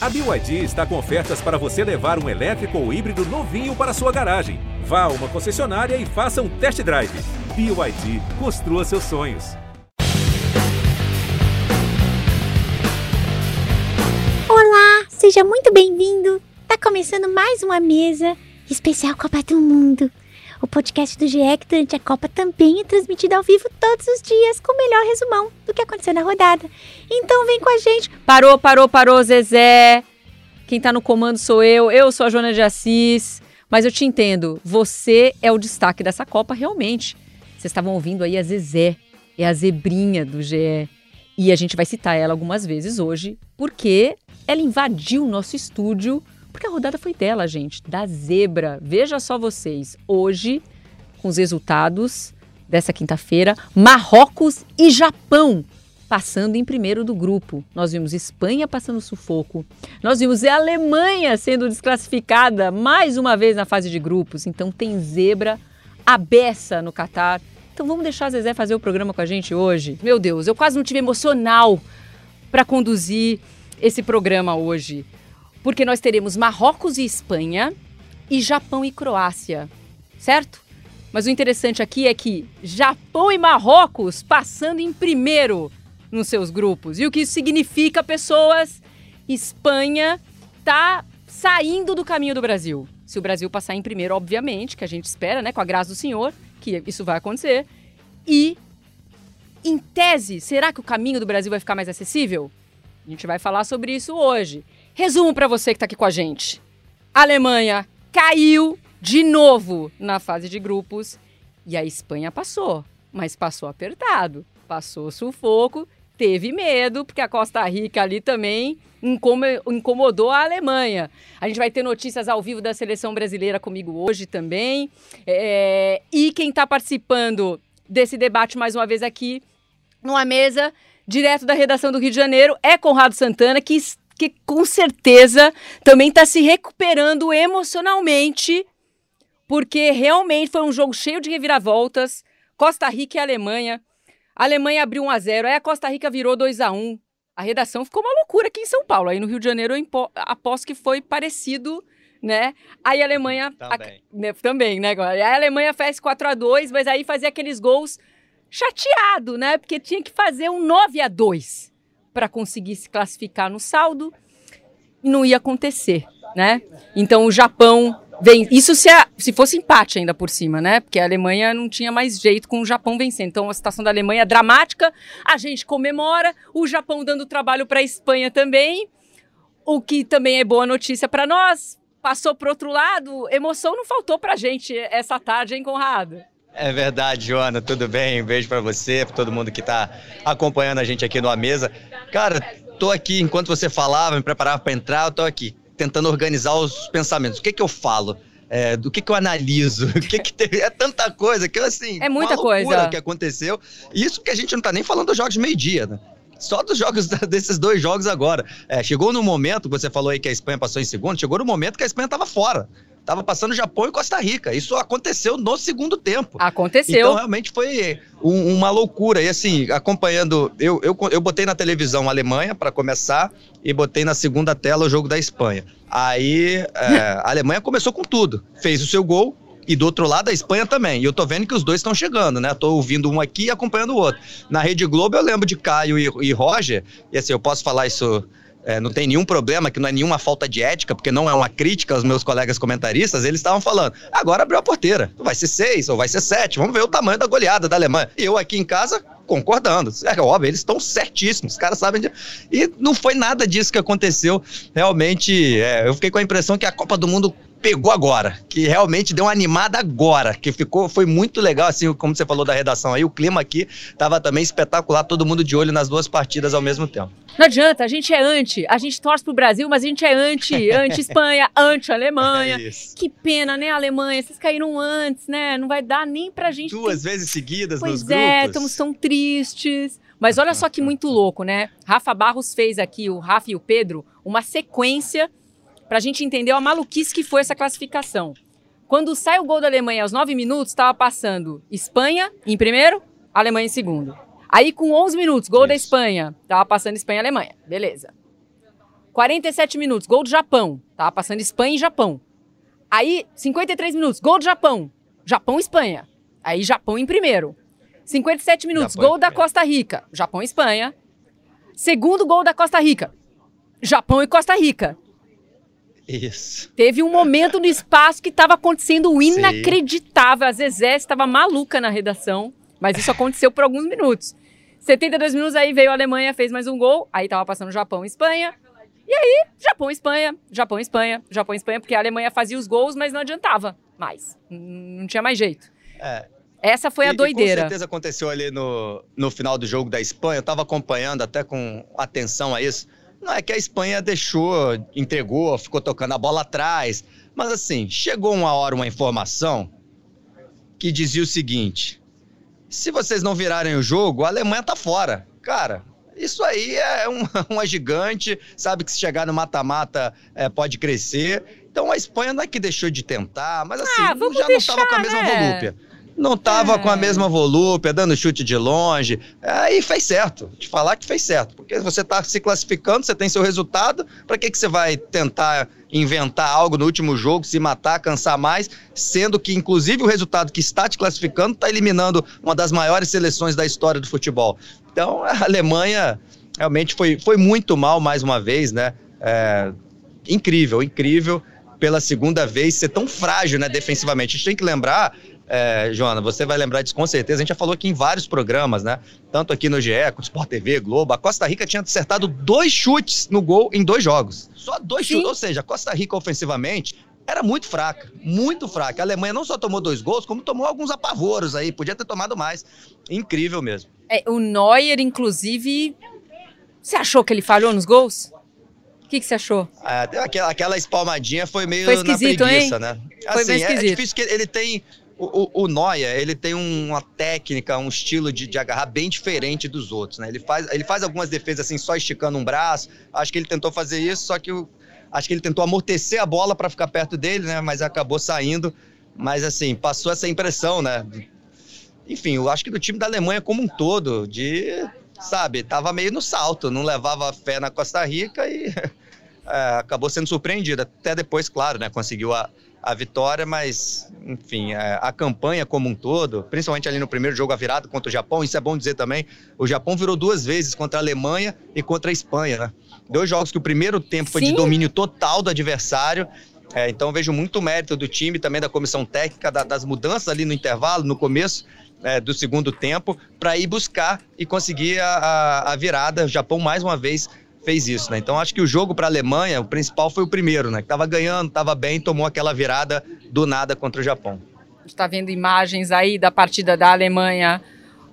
A BYD está com ofertas para você levar um elétrico ou híbrido novinho para sua garagem. Vá a uma concessionária e faça um test drive. BYD, construa seus sonhos. Olá, seja muito bem-vindo. Tá começando mais uma mesa especial Copa do Mundo. O podcast do GE que durante a Copa também é transmitido ao vivo todos os dias com o melhor resumão do que aconteceu na rodada. Então vem com a gente. Parou, parou, parou, Zezé. Quem tá no comando sou eu. Eu sou a Joana de Assis. Mas eu te entendo. Você é o destaque dessa Copa, realmente. Vocês estavam ouvindo aí a Zezé. É a zebrinha do GE. E a gente vai citar ela algumas vezes hoje, porque ela invadiu o nosso estúdio porque a rodada foi dela, gente, da zebra. Veja só vocês, hoje, com os resultados dessa quinta-feira, Marrocos e Japão passando em primeiro do grupo. Nós vimos Espanha passando sufoco. Nós vimos a Alemanha sendo desclassificada mais uma vez na fase de grupos. Então tem zebra a beça no Catar. Então vamos deixar a Zezé fazer o programa com a gente hoje. Meu Deus, eu quase não tive emocional para conduzir esse programa hoje porque nós teremos Marrocos e Espanha e Japão e Croácia, certo? Mas o interessante aqui é que Japão e Marrocos passando em primeiro nos seus grupos. E o que isso significa, pessoas? Espanha tá saindo do caminho do Brasil. Se o Brasil passar em primeiro, obviamente, que a gente espera, né, com a graça do Senhor, que isso vai acontecer. E em tese, será que o caminho do Brasil vai ficar mais acessível? A gente vai falar sobre isso hoje. Resumo para você que está aqui com a gente. A Alemanha caiu de novo na fase de grupos e a Espanha passou, mas passou apertado, passou sufoco, teve medo, porque a Costa Rica ali também incomodou a Alemanha. A gente vai ter notícias ao vivo da seleção brasileira comigo hoje também. É, e quem está participando desse debate mais uma vez aqui, numa mesa direto da redação do Rio de Janeiro, é Conrado Santana, que que com certeza também está se recuperando emocionalmente, porque realmente foi um jogo cheio de reviravoltas. Costa Rica e Alemanha. A Alemanha abriu 1 a 0 aí a Costa Rica virou 2 a 1 A redação ficou uma loucura aqui em São Paulo. Aí no Rio de Janeiro eu aposto que foi parecido né? Aí a Alemanha também, a, né, também né? Aí a Alemanha fez 4 a 2, mas aí fazia aqueles gols chateado, né? Porque tinha que fazer um 9 a 2 para conseguir se classificar no saldo e não ia acontecer, né? Então o Japão vem. Isso se, a, se fosse empate ainda por cima, né? Porque a Alemanha não tinha mais jeito com o Japão vencendo. Então a situação da Alemanha é dramática, a gente comemora, o Japão dando trabalho para a Espanha também, o que também é boa notícia para nós. Passou para outro lado, emoção não faltou para gente essa tarde, hein, Conrado? É verdade, Joana, tudo bem? Um beijo para você, para todo mundo que está acompanhando a gente aqui no A Mesa. Cara, tô aqui, enquanto você falava, me preparava para entrar, eu tô aqui, tentando organizar os pensamentos. O que que eu falo? É, do que, que eu analiso, o que, que teve, é tanta coisa que assim. É muita coisa que aconteceu. Isso que a gente não tá nem falando dos jogos de meio-dia, né? Só dos jogos desses dois jogos agora. É, chegou no momento, você falou aí que a Espanha passou em segundo, chegou no momento que a Espanha tava fora. Tava passando Japão e Costa Rica. Isso aconteceu no segundo tempo. Aconteceu. Então, realmente foi um, uma loucura. E assim, acompanhando. Eu, eu, eu botei na televisão a Alemanha para começar e botei na segunda tela o jogo da Espanha. Aí é, a Alemanha começou com tudo. Fez o seu gol, e do outro lado a Espanha também. E eu tô vendo que os dois estão chegando, né? Tô ouvindo um aqui e acompanhando o outro. Na Rede Globo eu lembro de Caio e, e Roger, e assim, eu posso falar isso é, não tem nenhum problema, que não é nenhuma falta de ética, porque não é uma crítica aos meus colegas comentaristas, eles estavam falando, agora abriu a porteira, vai ser seis ou vai ser sete, vamos ver o tamanho da goleada da Alemanha. E eu aqui em casa concordando, é óbvio, eles estão certíssimos, os caras sabem de... E não foi nada disso que aconteceu, realmente, é, eu fiquei com a impressão que a Copa do Mundo pegou agora, que realmente deu uma animada agora, que ficou, foi muito legal, assim, como você falou da redação aí, o clima aqui tava também espetacular, todo mundo de olho nas duas partidas ao mesmo tempo. Não adianta, a gente é anti, a gente torce pro Brasil, mas a gente é anti, anti-Espanha, anti-Alemanha. É que pena, né, Alemanha, vocês caíram antes, né, não vai dar nem pra gente... Duas ter... vezes seguidas pois nos é, grupos. Pois é, estamos tão tristes. Mas olha só que muito louco, né? Rafa Barros fez aqui, o Rafa e o Pedro, uma sequência para a gente entender a maluquice que foi essa classificação. Quando sai o gol da Alemanha aos 9 minutos, estava passando Espanha em primeiro, Alemanha em segundo. Aí com 11 minutos, gol Isso. da Espanha, estava passando Espanha e Alemanha. Beleza. 47 minutos, gol do Japão. Tava passando Espanha e Japão. Aí, 53 minutos, gol do Japão. Japão e Espanha. Aí, Japão em primeiro. 57 minutos, Japão gol da. Costa Rica. Japão e Espanha. Segundo gol da Costa Rica. Japão e Costa Rica. Isso. Teve um momento no espaço que estava acontecendo um inacreditável. A Zezé estava maluca na redação, mas isso aconteceu por alguns minutos. 72 minutos, aí veio a Alemanha, fez mais um gol, aí tava passando Japão e Espanha. E aí, Japão e Espanha, Japão e Espanha, Japão e Espanha, porque a Alemanha fazia os gols, mas não adiantava mais. Não tinha mais jeito. É. Essa foi E- a E com doideira. certeza aconteceu ali no, no final do jogo da Espanha. Eu estava acompanhando até com atenção a isso. Não é que a Espanha deixou, entregou, ficou tocando a bola atrás. Mas assim, chegou uma hora uma informação que dizia o seguinte: se vocês não virarem o jogo, a Alemanha tá fora. Cara, isso aí é um- uma gigante, sabe que se chegar no mata-mata é, pode crescer. Então a Espanha não é que deixou de tentar, mas assim, Ah, já não estava com a mesma né? volúpia. Não tava É. com a mesma volúpia, dando chute de longe. Aí fez certo. Te falar que fez certo. Porque você tá se classificando, você tem seu resultado. Pra que, que você vai tentar inventar algo no último jogo, se matar, cansar mais, sendo que, inclusive, o resultado que está te classificando está eliminando uma das maiores seleções da história do futebol. Então, a Alemanha realmente foi, foi muito mal mais uma vez, né? É, incrível, incrível pela segunda vez ser tão frágil, né, defensivamente. A gente tem que lembrar, é, Joana, você vai lembrar disso com certeza, a gente já falou aqui em vários programas, né? Tanto aqui no GE, com Sport TV, Globo, a Costa Rica tinha acertado dois chutes no gol em dois jogos. Só dois Sim. chutes, ou seja, a Costa Rica ofensivamente era muito fraca, muito fraca. A Alemanha não só tomou dois gols, como tomou alguns apavoros aí, podia ter tomado mais. Incrível mesmo. É, o Neuer, inclusive. Você achou que ele falhou nos gols? O que, que você achou? É, aquela, aquela espalmadinha foi meio Foi esquisito, na preguiça, né? Foi bem é- É, esquisito. difícil que ele tem... O, o, o Neuer, ele tem uma técnica, um estilo de, de agarrar bem diferente dos outros, né? Ele faz, ele faz algumas defesas assim, só esticando um braço. Acho que ele tentou fazer isso, só que o- acho que ele tentou amortecer a bola para ficar perto dele, né? Mas acabou saindo. Mas assim, passou essa impressão, né? Enfim, eu acho que do time da Alemanha como um todo, de, sabe, tava meio no salto, não levava fé na Costa Rica e é, acabou sendo surpreendido. Até depois, claro, né? Conseguiu a, a vitória, mas, enfim, é, a campanha como um todo, principalmente ali no primeiro jogo, a virada contra o Japão, isso é bom dizer também, o Japão virou duas vezes contra a Alemanha e contra a Espanha, né? Dois jogos que o primeiro tempo foi Sim. de domínio total do adversário. É, então vejo muito mérito do time, também da comissão técnica, da- das mudanças ali no intervalo, no começo é, do segundo tempo, para ir buscar e conseguir a, a- a virada. O Japão, mais uma vez, fez isso, né? Então acho que o jogo para a Alemanha, o principal foi o primeiro, né? Que tava ganhando, tava bem, tomou aquela virada do nada contra o Japão. A gente está vendo imagens aí da partida da Alemanha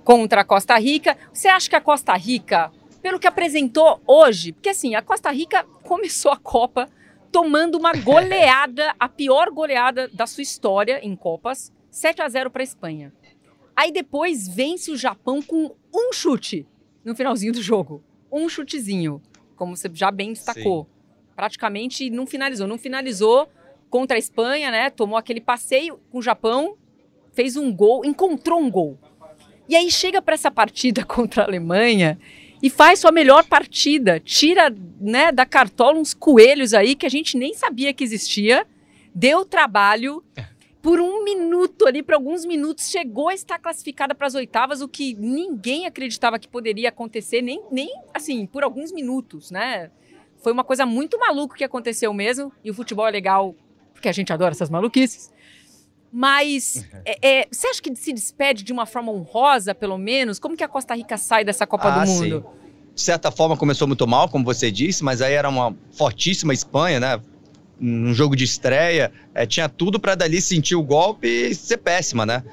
contra a Costa Rica. Você acha que a Costa Rica, pelo que apresentou hoje, porque assim, a Costa Rica começou a Copa tomando uma goleada, a pior goleada da sua história em Copas, 7 a 0 para a Espanha. Aí depois vence o Japão com um chute no finalzinho do jogo. Um chutezinho, como você já bem destacou. Praticamente não finalizou. Não finalizou contra a Espanha, né? Tomou aquele passeio com o Japão, fez um gol, encontrou um gol. E aí chega para essa partida contra a Alemanha e faz sua melhor partida, tira, né, da cartola uns coelhos aí que a gente nem sabia que existia, deu trabalho por um minuto ali, por alguns minutos, chegou a estar classificada para as oitavas, o que ninguém acreditava que poderia acontecer, nem, nem assim, por alguns minutos, né? Foi uma coisa muito maluca que aconteceu mesmo, e o futebol é legal, porque a gente adora essas maluquices. Mas é, é, você acha que se despede de uma forma honrosa, pelo menos? Como que a Costa Rica sai dessa Copa Ah, do sim. Mundo? de certa forma começou muito mal, como você disse, mas aí era uma fortíssima Espanha, né? Um jogo de estreia, é, tinha tudo para dali sentir o golpe e ser péssima, né?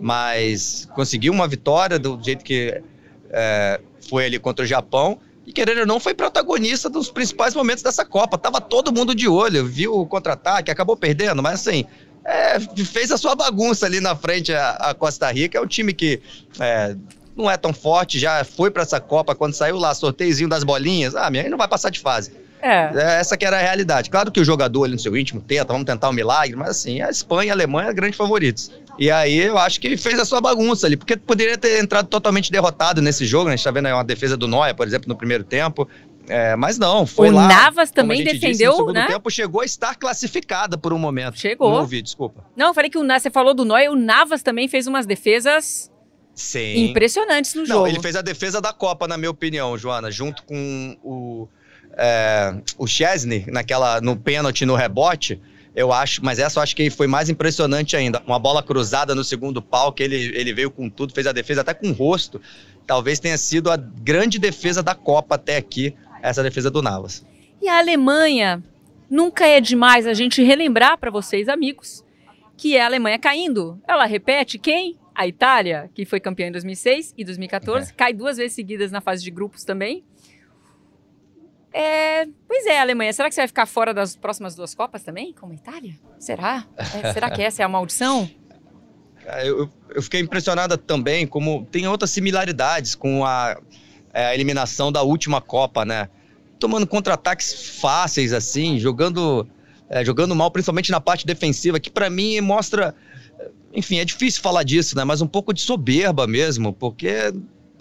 Mas conseguiu uma vitória do jeito que é, foi ali contra o Japão e querendo ou não foi protagonista dos principais momentos dessa Copa. Tava todo mundo de olho, viu o contra-ataque, acabou perdendo, mas assim é, fez a sua bagunça ali na frente a, a Costa Rica. É um time que é, não é tão forte, já foi para essa Copa quando saiu lá, sorteiozinho das bolinhas. Ah, minha não vai passar de fase. É. É, Essa que era a realidade. Claro que o jogador ali no seu íntimo tenta, vamos tentar um milagre, mas assim, a Espanha e a Alemanha são grandes favoritos. E aí eu acho que fez a sua bagunça ali, porque poderia ter entrado totalmente derrotado nesse jogo, né? A gente tá vendo aí uma defesa do Noia, por exemplo, no primeiro tempo. É, mas não, foi o lá. Navas como também gente disse, defendeu, no segundo né? tempo chegou a estar classificada por um momento. Chegou. Não ouvi, desculpa. Não, eu falei que o, você falou do Noia, o Navas também fez umas defesas Sim. impressionantes no Não, jogo. ele fez a defesa da Copa, na minha opinião, Joana, junto com o, é, o Chesney, naquela, no pênalti, no rebote. Eu acho, mas essa eu acho que foi mais impressionante ainda. Uma bola cruzada no segundo pau, que ele, ele veio com tudo, fez a defesa até com o rosto. Talvez tenha sido a grande defesa da Copa até aqui, essa defesa do Navas. E a Alemanha, nunca é demais a gente relembrar para vocês, amigos, que é a Alemanha caindo. Ela repete quem? A Itália, que foi campeã em 2006 e 2014, cai duas vezes seguidas na fase de grupos também. É, pois é, Alemanha, será que você vai ficar fora das próximas duas Copas também, como a Itália? Será? É, será que essa é a maldição? Eu, eu fiquei impressionada também como tem outras similaridades com a, é, a eliminação da última Copa, né? Tomando contra-ataques fáceis, assim, jogando, é, jogando mal, principalmente na parte defensiva, que pra mim mostra. Enfim, é difícil falar disso, né? Mas um pouco de soberba mesmo, porque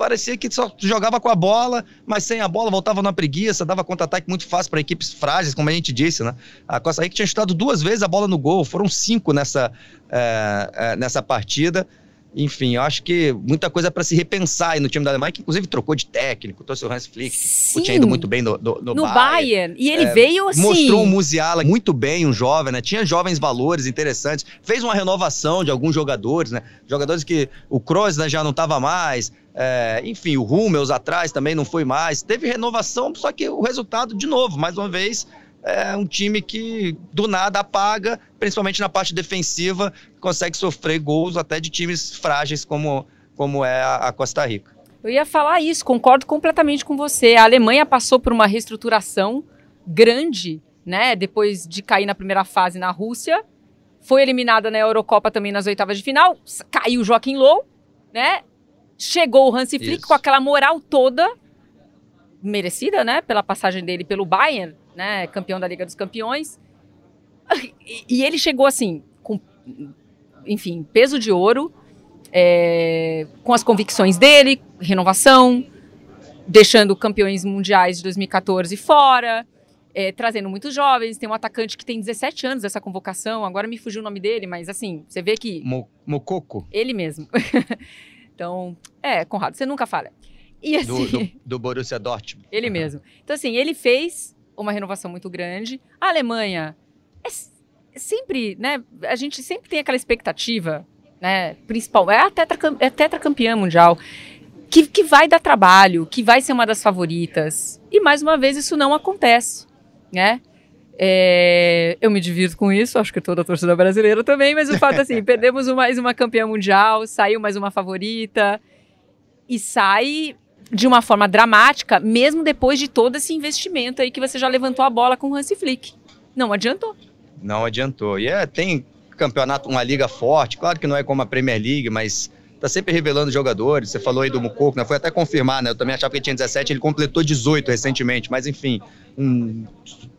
parecia que só jogava com a bola, mas sem a bola voltava na preguiça, dava contra-ataque muito fácil para equipes frágeis, como a gente disse, né? A Costa Rica tinha chutado duas vezes a bola no gol, foram cinco nessa, é, é, nessa partida. Enfim, eu acho que muita coisa para se repensar aí no time da Alemanha, que inclusive trocou de técnico, trouxe o Hans Flick, que tinha ido muito bem no, no, no no Bayern. Bayern. E ele É, veio assim. Mostrou o Musiala muito bem, um jovem, né? Tinha jovens valores interessantes. Fez uma renovação de alguns jogadores, né? Jogadores que o Kroos né, já não estava mais. é, enfim, o Hummels atrás também não foi mais. Teve renovação, só que o resultado, de novo, mais uma vez, é um time que do nada apaga, principalmente na parte defensiva, consegue sofrer gols até de times frágeis como, como é a, Costa Rica. Eu ia falar isso, concordo completamente com você. A Alemanha passou por uma reestruturação grande, né? Depois de cair na primeira fase na Rússia. Foi eliminada na Eurocopa também nas oitavas de final. Caiu o Joaquim Low, né? Chegou o Hansi Flick Isso. com aquela moral toda merecida, né? Pela passagem dele pelo Bayern, né? Campeão da Liga dos Campeões. E, e ele chegou assim, com, enfim, peso de ouro, é, com as convicções dele, renovação, deixando campeões mundiais de 2014 fora, é, trazendo muitos jovens. Tem um atacante que tem 17 anos dessa convocação, agora me fugiu o nome dele, mas assim, você vê que Mo- Mococo, ele mesmo. então, é, Conrado, você nunca falha. Assim, do, do, do Borussia Dortmund. ele mesmo. Então, assim, ele fez uma renovação muito grande. A Alemanha é s- sempre, né? A gente sempre tem aquela expectativa, né? Principal, é a tetracam- é tetracampeã mundial. Que, que vai dar trabalho, que vai ser uma das favoritas. E mais uma vez isso não acontece, né? É, eu me divirto com isso, acho que toda a torcida brasileira também, mas o fato é assim, perdemos mais uma campeã mundial, saiu mais uma favorita e sai de uma forma dramática, mesmo depois de todo esse investimento aí que você já levantou a bola com o Hansi Flick. Não adiantou. Não adiantou. E é, tem campeonato, uma liga forte, claro que não é como a Premier League, mas tá sempre revelando jogadores. Você falou aí do Mucoco, né? Foi até confirmar, né? Eu também achava que ele tinha 17, ele completou 18 recentemente, mas enfim, um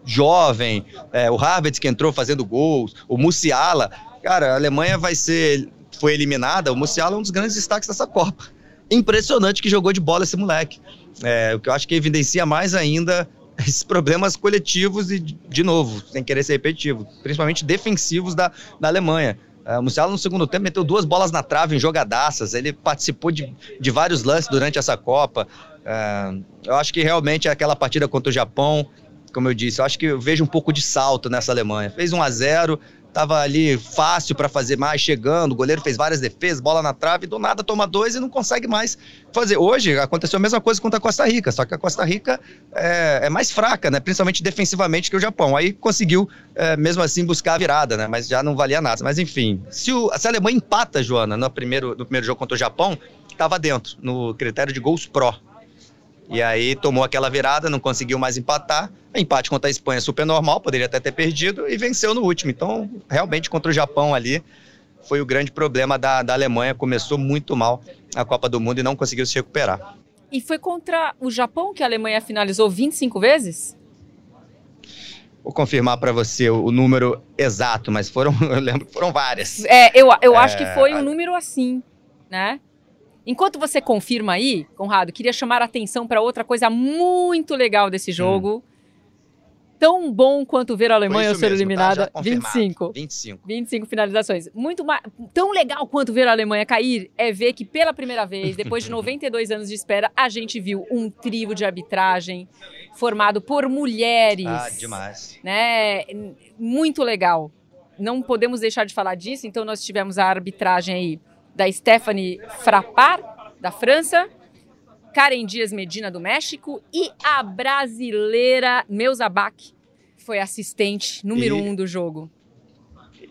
jovem, é, o Harvard que entrou fazendo gols, o Musiala. Cara, a Alemanha vai ser, foi eliminada, o Musiala é um dos grandes destaques dessa Copa. Impressionante que jogou de bola esse moleque. É, o que eu acho que evidencia mais ainda esses problemas coletivos e, de novo, sem querer ser repetitivo, principalmente defensivos da, da Alemanha. É, o Musiala no segundo tempo meteu duas bolas na trave em jogadaças, ele participou de, de vários lances durante essa Copa. É, eu acho que realmente aquela partida contra o Japão, como eu disse, eu acho que eu vejo um pouco de salto nessa Alemanha. Fez 1 a 0 tava ali fácil para fazer mais, chegando, o goleiro fez várias defesas, bola na trave, do nada toma dois e não consegue mais fazer. Hoje aconteceu a mesma coisa contra a Costa Rica, só que a Costa Rica é, é mais fraca, né? Principalmente defensivamente que o Japão. Aí conseguiu, é, mesmo assim, buscar a virada, né? Mas já não valia nada. Mas enfim, se, o, se a Alemanha empata, Joana, no primeiro, no primeiro jogo contra o Japão, estava dentro, no critério de gols pró. E aí tomou aquela virada, não conseguiu mais empatar. Empate contra a Espanha super normal, poderia até ter perdido e venceu no último. Então, realmente, contra o Japão ali, foi o grande problema da, da Alemanha. Começou muito mal a Copa do Mundo e não conseguiu se recuperar. E foi contra o Japão que a Alemanha finalizou 25 vezes? Vou confirmar para você o, número exato, mas foram, eu lembro que foram várias. É, eu, eu É, acho que foi um número assim, né? Enquanto você confirma aí, Conrado, queria chamar a atenção para outra coisa muito legal desse Hum. jogo. Tão bom quanto ver a Alemanha ser mesmo, tá? eliminada. Confirmado. 25. 25. 25 finalizações. Muito mais, tão legal quanto ver a Alemanha cair é ver que pela primeira vez, depois de 92 anos de espera, a gente viu um trio de arbitragem formado por mulheres. Ah, demais. Né? Muito legal. Não podemos deixar de falar disso, então nós tivemos a arbitragem aí da Stephanie Frappart, da França, Karen Dias Medina, do México, e a brasileira Neuza Bach, que foi assistente número E- um do jogo.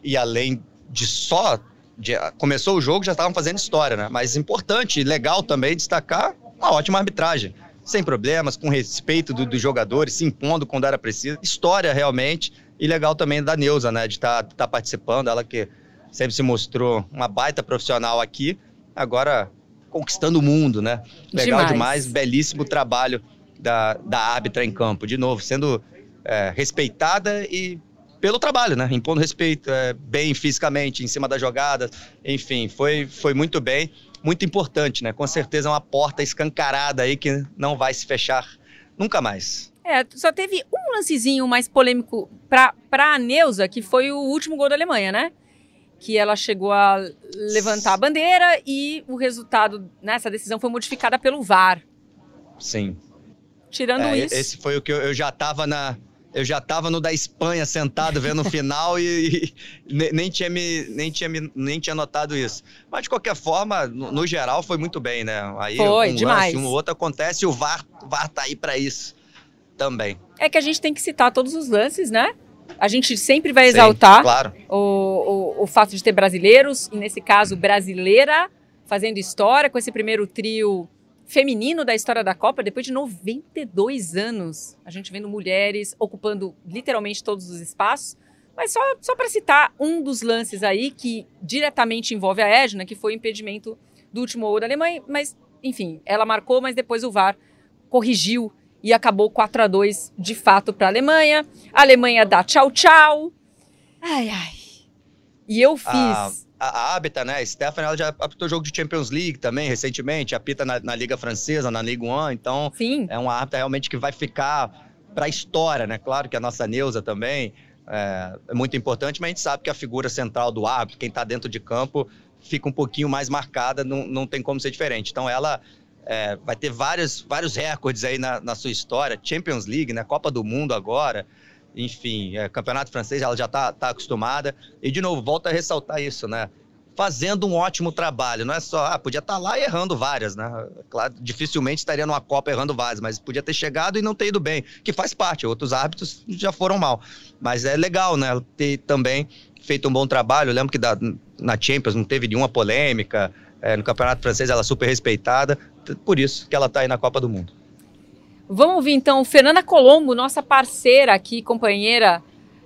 E além de só. de- começou o jogo, já estavam fazendo história, né? Mas importante e legal também destacar uma ótima arbitragem. Sem problemas, com respeito do- dos jogadores, se impondo quando era preciso. História realmente. E legal também da Neuza, né? De estar participando. Ela que sempre se mostrou uma baita profissional aqui. Agora conquistando o mundo, né? Legal Demais. demais. Belíssimo trabalho da, da árbitra em campo. De novo, sendo é, respeitada e pelo trabalho, né? Impondo respeito, é, bem fisicamente, em cima das jogadas. Enfim, foi, foi muito bem. Muito importante, né? Com certeza é uma porta escancarada aí que não vai se fechar nunca mais. É, só teve um lancezinho mais polêmico pra, pra Neuza, que foi o último gol da Alemanha, né? Que ela chegou a levantar a bandeira e o resultado nessa decisão foi modificada pelo VAR. Sim. Tirando É, isso. esse foi o que eu, eu já tava na. Eu já tava no da Espanha sentado vendo o final e, e ne- nem, tinha me, nem, tinha me, nem tinha notado isso. Mas de qualquer forma, no, no geral, foi muito bem, né? Aí Foi, um demais. lance, um outro acontece e o VAR, o VAR tá aí pra isso também. É que a gente tem que citar todos os lances, né? A gente sempre vai Sim, exaltar claro. o, o, o fato de ter brasileiros, e nesse caso, brasileira, fazendo história com esse primeiro trio feminino da história da Copa, depois de 92 anos. A gente vendo mulheres ocupando literalmente todos os espaços. Mas só, só para citar um dos lances aí que diretamente envolve a Edna, que foi o impedimento do último gol da Alemanha. Mas, enfim, ela marcou, mas depois o VAR corrigiu e acabou 4 a 2 de fato para a Alemanha. A Alemanha dá tchau, tchau. Ai, ai. E eu fiz. A, a Abita, né? A Stephanie, ela já apitou jogo de Champions League também, recentemente. Apita na, na Liga Francesa, na Ligue 1. Então, Sim. é uma árbitra realmente que vai ficar para a história, né? Claro que a nossa Neuza também é, é muito importante, mas a gente sabe que a figura central do árbitro, quem está dentro de campo, fica um pouquinho mais marcada, não, não tem como ser diferente. Então ela é, vai ter vários, vários recordes aí na, na sua história, Champions League, né? Copa do Mundo agora, enfim, é, Campeonato Francês, ela já está tá acostumada. E, de novo, volta a ressaltar isso, né? Fazendo um ótimo trabalho, não é só, ah, podia estar lá errando várias, né? Claro, dificilmente estaria numa Copa errando várias, mas podia ter chegado e não ter ido bem, que faz parte, outros árbitros já foram mal. Mas é legal, né? Ter também feito um bom trabalho. Eu lembro que da, na Champions não teve nenhuma polêmica, é, no Campeonato Francês ela é super respeitada, por isso que ela está aí na Copa do Mundo. Vamos ouvir então Fernanda Colombo, nossa parceira aqui, companheira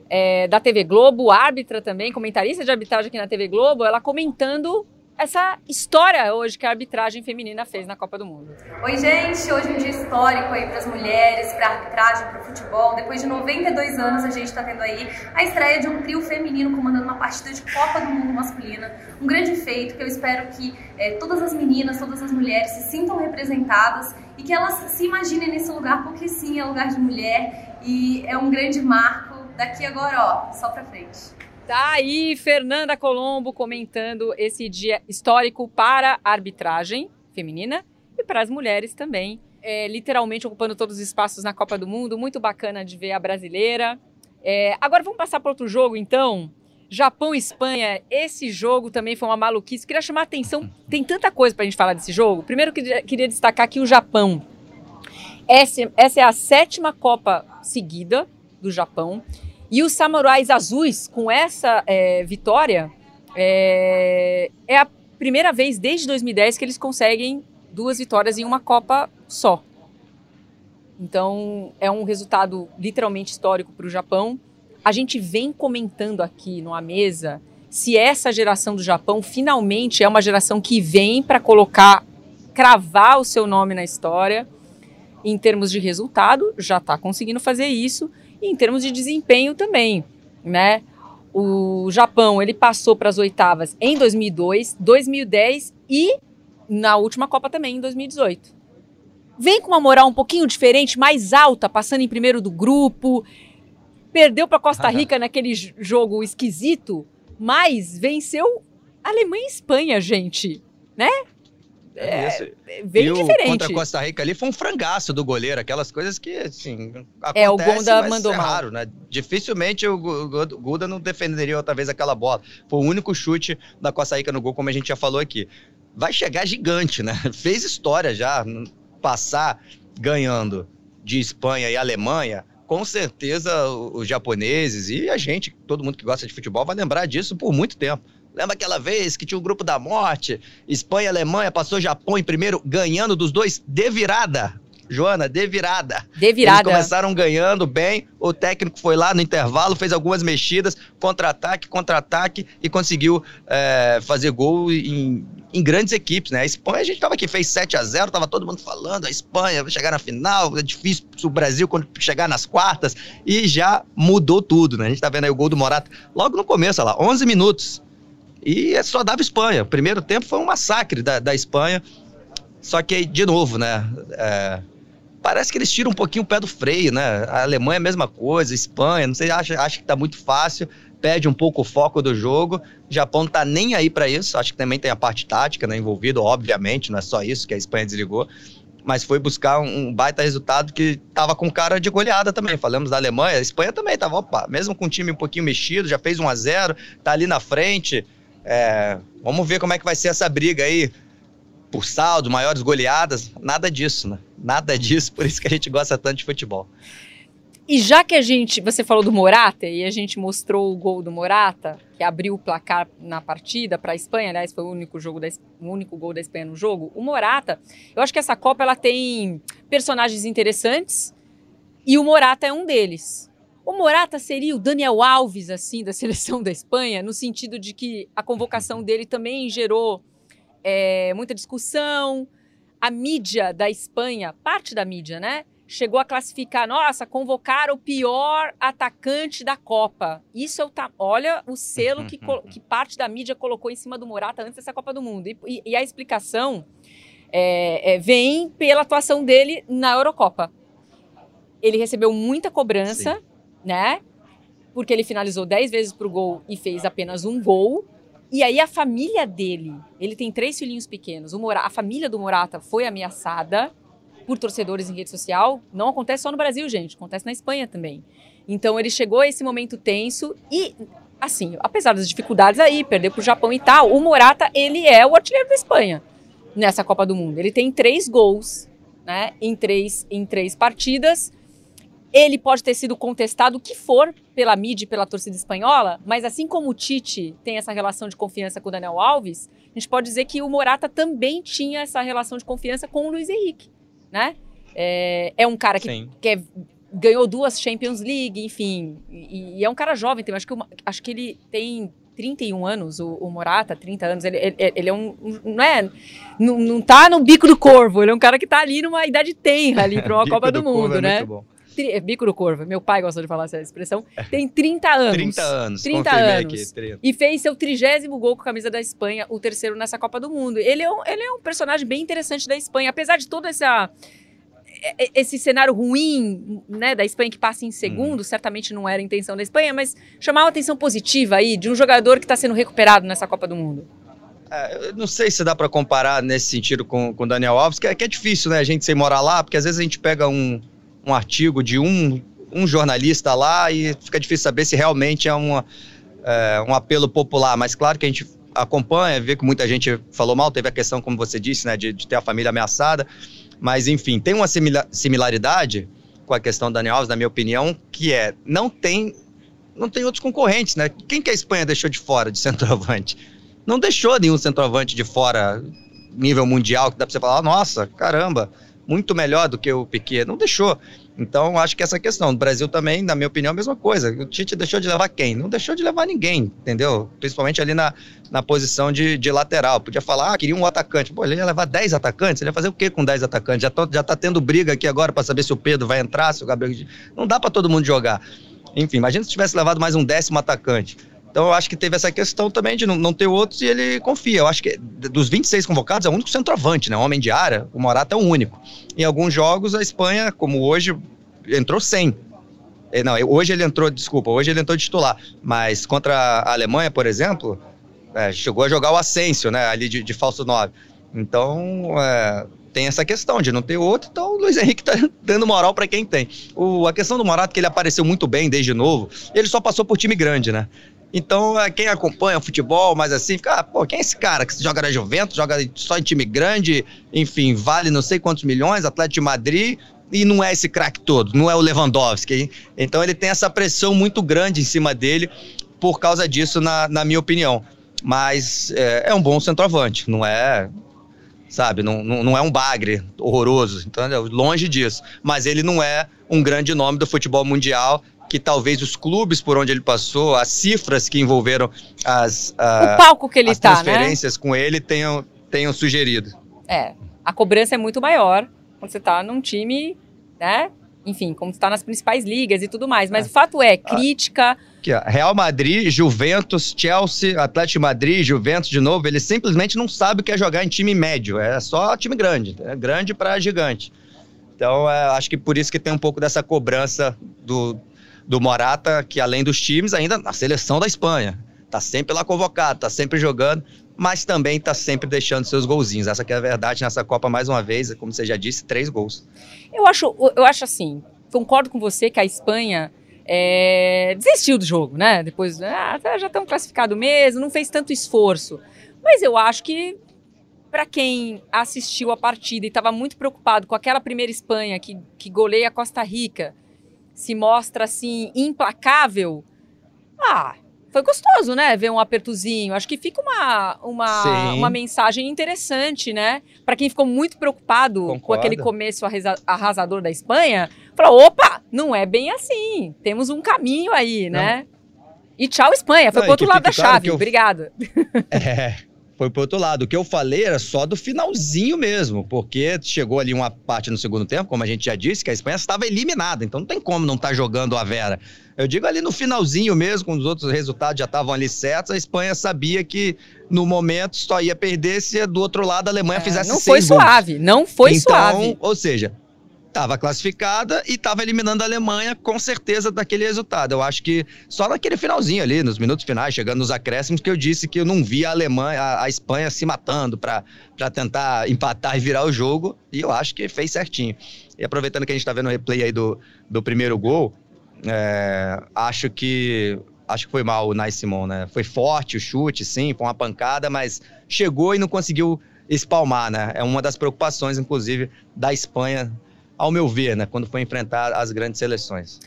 é, da TV Globo, árbitra também, comentarista de arbitragem aqui na TV Globo, ela comentando essa história hoje que a arbitragem feminina fez na Copa do Mundo. Oi, gente! Hoje é um dia histórico aí para as mulheres, para a arbitragem, para o futebol. Depois de 92 anos, a gente está tendo aí a estreia de um trio feminino comandando uma partida de Copa do Mundo masculina. Um grande feito que eu espero que é, todas as meninas, todas as mulheres se sintam representadas e que elas se imaginem nesse lugar, porque sim, é lugar de mulher e é um grande marco. Daqui agora, ó, só para frente. Tá aí Fernanda Colombo comentando esse dia histórico para a arbitragem feminina e para as mulheres também. É, literalmente ocupando todos os espaços na Copa do Mundo. Muito bacana de ver a brasileira. É, agora vamos passar para outro jogo, então. Japão e Espanha. Esse jogo também foi uma maluquice. Queria chamar a atenção. Tem tanta coisa para a gente falar desse jogo. Primeiro, queria, queria destacar aqui o Japão. Essa, essa é a sétima Copa seguida do Japão. E os Samurais Azuis, com essa é, vitória, é, é, a primeira vez desde 2010 que eles conseguem duas vitórias em uma Copa só. Então, é um resultado literalmente histórico para o Japão. A gente vem comentando aqui numa mesa se essa geração do Japão finalmente é uma geração que vem para colocar, cravar o seu nome na história. Em termos de resultado, já está conseguindo fazer isso e em termos de desempenho também, né? O Japão, ele passou para as oitavas em 2002, 2010 e na última Copa também, em 2018. Vem com uma moral um pouquinho diferente, mais alta, passando em primeiro do grupo. Perdeu para Costa Rica naquele jogo esquisito, mas venceu Alemanha e Espanha, gente, né? É, é bem e diferente. O contra a Costa Rica ali foi um frangaço do goleiro, aquelas coisas que, assim, é, o Gonda mandou é mal. raro, né? Dificilmente o Guda não defenderia outra vez aquela bola. Foi o único chute da Costa Rica no gol, como a gente já falou aqui. Vai chegar gigante, né? Fez história já, passar ganhando de Espanha e Alemanha, com certeza os japoneses e a gente, todo mundo que gosta de futebol, vai lembrar disso por muito tempo. Lembra aquela vez que tinha o um grupo da morte? Espanha, Alemanha, passou Japão em primeiro, ganhando dos dois de virada. Joana, de virada. De virada. Eles começaram ganhando bem, o técnico foi lá no intervalo, fez algumas mexidas, contra-ataque, contra-ataque e conseguiu é, fazer gol em, em, grandes equipes, né? A Espanha, a gente tava aqui, fez 7 a 0 tava todo mundo falando, a Espanha vai chegar na final, é difícil o Brasil quando chegar nas quartas, e já mudou tudo, né? A gente tá vendo aí o gol do Morata logo no começo, olha lá, 11 minutos. E é só dava Espanha. O primeiro tempo foi um massacre da, da Espanha. Só que, de novo, né? É, parece que eles tiram um pouquinho o pé do freio, né? A Alemanha é a mesma coisa, a Espanha, não sei, acha, acha que tá muito fácil, perde um pouco o foco do jogo. O Japão não tá nem aí para isso, acho que também tem a parte tática né, envolvida, obviamente, não é só isso que a Espanha desligou. Mas foi buscar um, baita resultado que tava com cara de goleada também. Falamos da Alemanha, a Espanha também tava, opa, mesmo com o time um pouquinho mexido, já fez 1 a 0 tá ali na frente. É, vamos ver como é que vai ser essa briga aí por saldo, maiores goleadas, nada disso, né? Nada disso, por isso que a gente gosta tanto de futebol. E já que a gente, você falou do Morata e a gente mostrou o gol do Morata, que abriu o placar na partida para a Espanha, aliás, foi o único jogo da, o único gol da Espanha no jogo. O Morata, eu acho que essa Copa ela tem personagens interessantes e o Morata é um deles. O Morata seria o Daniel Alves assim da seleção da Espanha, no sentido de que a convocação dele também gerou é, muita discussão. A mídia da Espanha, parte da mídia, né? Chegou a classificar, nossa, convocar o pior atacante da Copa. Isso é o. Olha o selo que, que parte da mídia colocou em cima do Morata antes dessa Copa do Mundo. E, e, e a explicação é, é, vem pela atuação dele na Eurocopa. Ele recebeu muita cobrança, Sim. Né? Porque ele finalizou 10 vezes pro gol e fez apenas um gol. E aí a família dele, ele tem três filhinhos pequenos. Morata, a família do Morata foi ameaçada por torcedores em rede social. Não acontece só no Brasil, gente, acontece na Espanha também. Então ele chegou a esse momento tenso e assim, apesar das dificuldades aí, perder para o Japão e tal, o Morata, ele é o artilheiro da Espanha nessa Copa do Mundo. Ele tem três gols, né, em três, em três partidas. Ele pode ter sido contestado o que for pela mídia e pela torcida espanhola, mas assim como o Tite tem essa relação de confiança com o Daniel Alves, a gente pode dizer que o Morata também tinha essa relação de confiança com o Luiz Henrique, né? É, é um cara que, que é, ganhou duas Champions League, enfim, e, e, é um cara jovem, acho, que, acho que ele tem 31 anos, o, o Morata, 30 anos, ele, ele, ele é um, um, não é, não, não tá no bico do corvo, ele é um cara que tá ali numa idade tenra ali para uma Copa do, do Mundo, é né? É bico do corvo, meu pai gosta de falar essa expressão, tem 30 anos. 30 anos, 30 anos. Aqui, 30. E fez seu trigésimo gol com a camisa da Espanha, o terceiro nessa Copa do Mundo. Ele é um, ele é um personagem bem interessante da Espanha, apesar de toda essa esse cenário ruim, né, da Espanha que passa em segundo, hum. certamente não era a intenção da Espanha, mas chamar uma atenção positiva aí de um jogador que está sendo recuperado nessa Copa do Mundo. É, não sei se dá para comparar nesse sentido com o Daniel Alves, que é, que é, difícil, né, a gente sem morar lá, porque às vezes a gente pega um, um artigo de um, um jornalista lá e fica difícil saber se realmente é, uma, é, um apelo popular. Mas claro que a gente acompanha, vê que muita gente falou mal, teve a questão, como você disse, né, de, de ter a família ameaçada. Mas, enfim, tem uma similaridade com a questão da Daniel Alves, na minha opinião, que é, não tem, não tem outros concorrentes, né? Quem que a Espanha deixou de fora de centroavante? Não deixou nenhum centroavante de fora nível mundial, que dá pra você falar, nossa, caramba, muito melhor do que o Piquet. Não deixou. Então, acho que essa questão. No Brasil também, na minha opinião, a mesma coisa. O Tite deixou de levar quem? Não deixou de levar ninguém, entendeu? Principalmente ali na, na posição de, de lateral. Podia falar, ah, queria um atacante. Pô, ele ia levar 10 atacantes? Ele ia fazer o quê com 10 atacantes? Já, tô, já tá tendo briga aqui agora para saber se o Pedro vai entrar, se o Gabriel. Não dá para todo mundo jogar. Enfim, imagina se tivesse levado mais um décimo atacante. Então eu acho que teve essa questão também de não, não ter outros e ele confia. Eu acho que dos 26 convocados é o único centroavante, né? Homem de área, o Morata é o único. Em alguns jogos a Espanha, como hoje, entrou sem. É, não, hoje ele entrou, desculpa, hoje ele entrou titular. Mas contra a Alemanha, por exemplo, é, chegou a jogar o Asensio, né? Ali de, de falso 9. Então, é, tem essa questão de não ter outro, então o Luiz Henrique tá dando moral para quem tem. O, a questão do Morata, que ele apareceu muito bem desde novo, ele só passou por time grande, né? Então, é, quem acompanha o futebol, mas assim, fica, ah, pô, quem é esse cara que joga na Juventus, joga só em time grande, enfim, vale não sei quantos milhões, Atlético de Madrid, e não é esse craque todo, não é o Lewandowski. Hein? Então, ele tem essa pressão muito grande em cima dele, por causa disso, na, na minha opinião. Mas é, é um bom centroavante, não é sabe? Não, não, é um bagre horroroso, entendeu? Longe disso. Mas ele não é um grande nome do futebol mundial que talvez os clubes por onde ele passou, as cifras que envolveram as, o palco que ele as tá, transferências né? com ele tenham, tenham sugerido. É, a cobrança é muito maior quando você está num time, né? Enfim, como está nas principais ligas e tudo mais. Mas é. o fato é, crítica. Aqui, ó, Real Madrid, Juventus, Chelsea, Atlético Madrid, Juventus de novo, ele simplesmente não sabe o que é jogar em time médio. É só time grande. É grande para gigante. Então, é, acho que por isso que tem um pouco dessa cobrança do, do Morata, que além dos times, ainda na seleção da Espanha. Tá sempre lá convocado, tá sempre jogando, mas também tá sempre deixando seus golzinhos. Essa que é a verdade nessa Copa, mais uma vez, como você já disse, três gols. Eu acho, eu acho assim, concordo com você que a Espanha é, desistiu do jogo, né? Depois, ah, tá, já estão classificados mesmo, não fez tanto esforço. Mas eu acho que para quem assistiu a partida e estava muito preocupado com aquela primeira Espanha que, que goleia Costa Rica, se mostra assim implacável, ah, foi gostoso, né? Ver um apertozinho. Acho que fica uma, uma, uma mensagem interessante, né? Para quem ficou muito preocupado Concordo. com aquele começo arrasador da Espanha, falou: opa, não é bem assim. Temos um caminho aí, não. né? E tchau, Espanha. Foi não, pro outro lado da claro chave. Eu... Obrigado. É foi pro outro lado. O que eu falei era só do finalzinho mesmo, porque chegou ali uma parte no segundo tempo, como a gente já disse, que a Espanha estava eliminada, então não tem como não estar tá jogando a Vera. Eu digo ali no finalzinho mesmo, quando os outros resultados já estavam ali certos, a Espanha sabia que no momento só ia perder se do outro lado a Alemanha é, fizesse Não foi suave, não foi então, suave. Ou seja, estava classificada e estava eliminando a Alemanha com certeza daquele resultado. Eu acho que só naquele finalzinho ali, nos minutos finais, chegando nos acréscimos, que eu disse que eu não vi a Alemanha, a, a Espanha se matando para tentar empatar e virar o jogo, e eu acho que fez certinho. E aproveitando que a gente está vendo o replay aí do, do primeiro gol, é, acho que acho que foi mal o Nai Simon, né? Foi forte o chute, sim, foi uma pancada, mas chegou e não conseguiu espalmar, né? É uma das preocupações, inclusive, da Espanha ao meu ver, né, quando foi enfrentar as grandes seleções.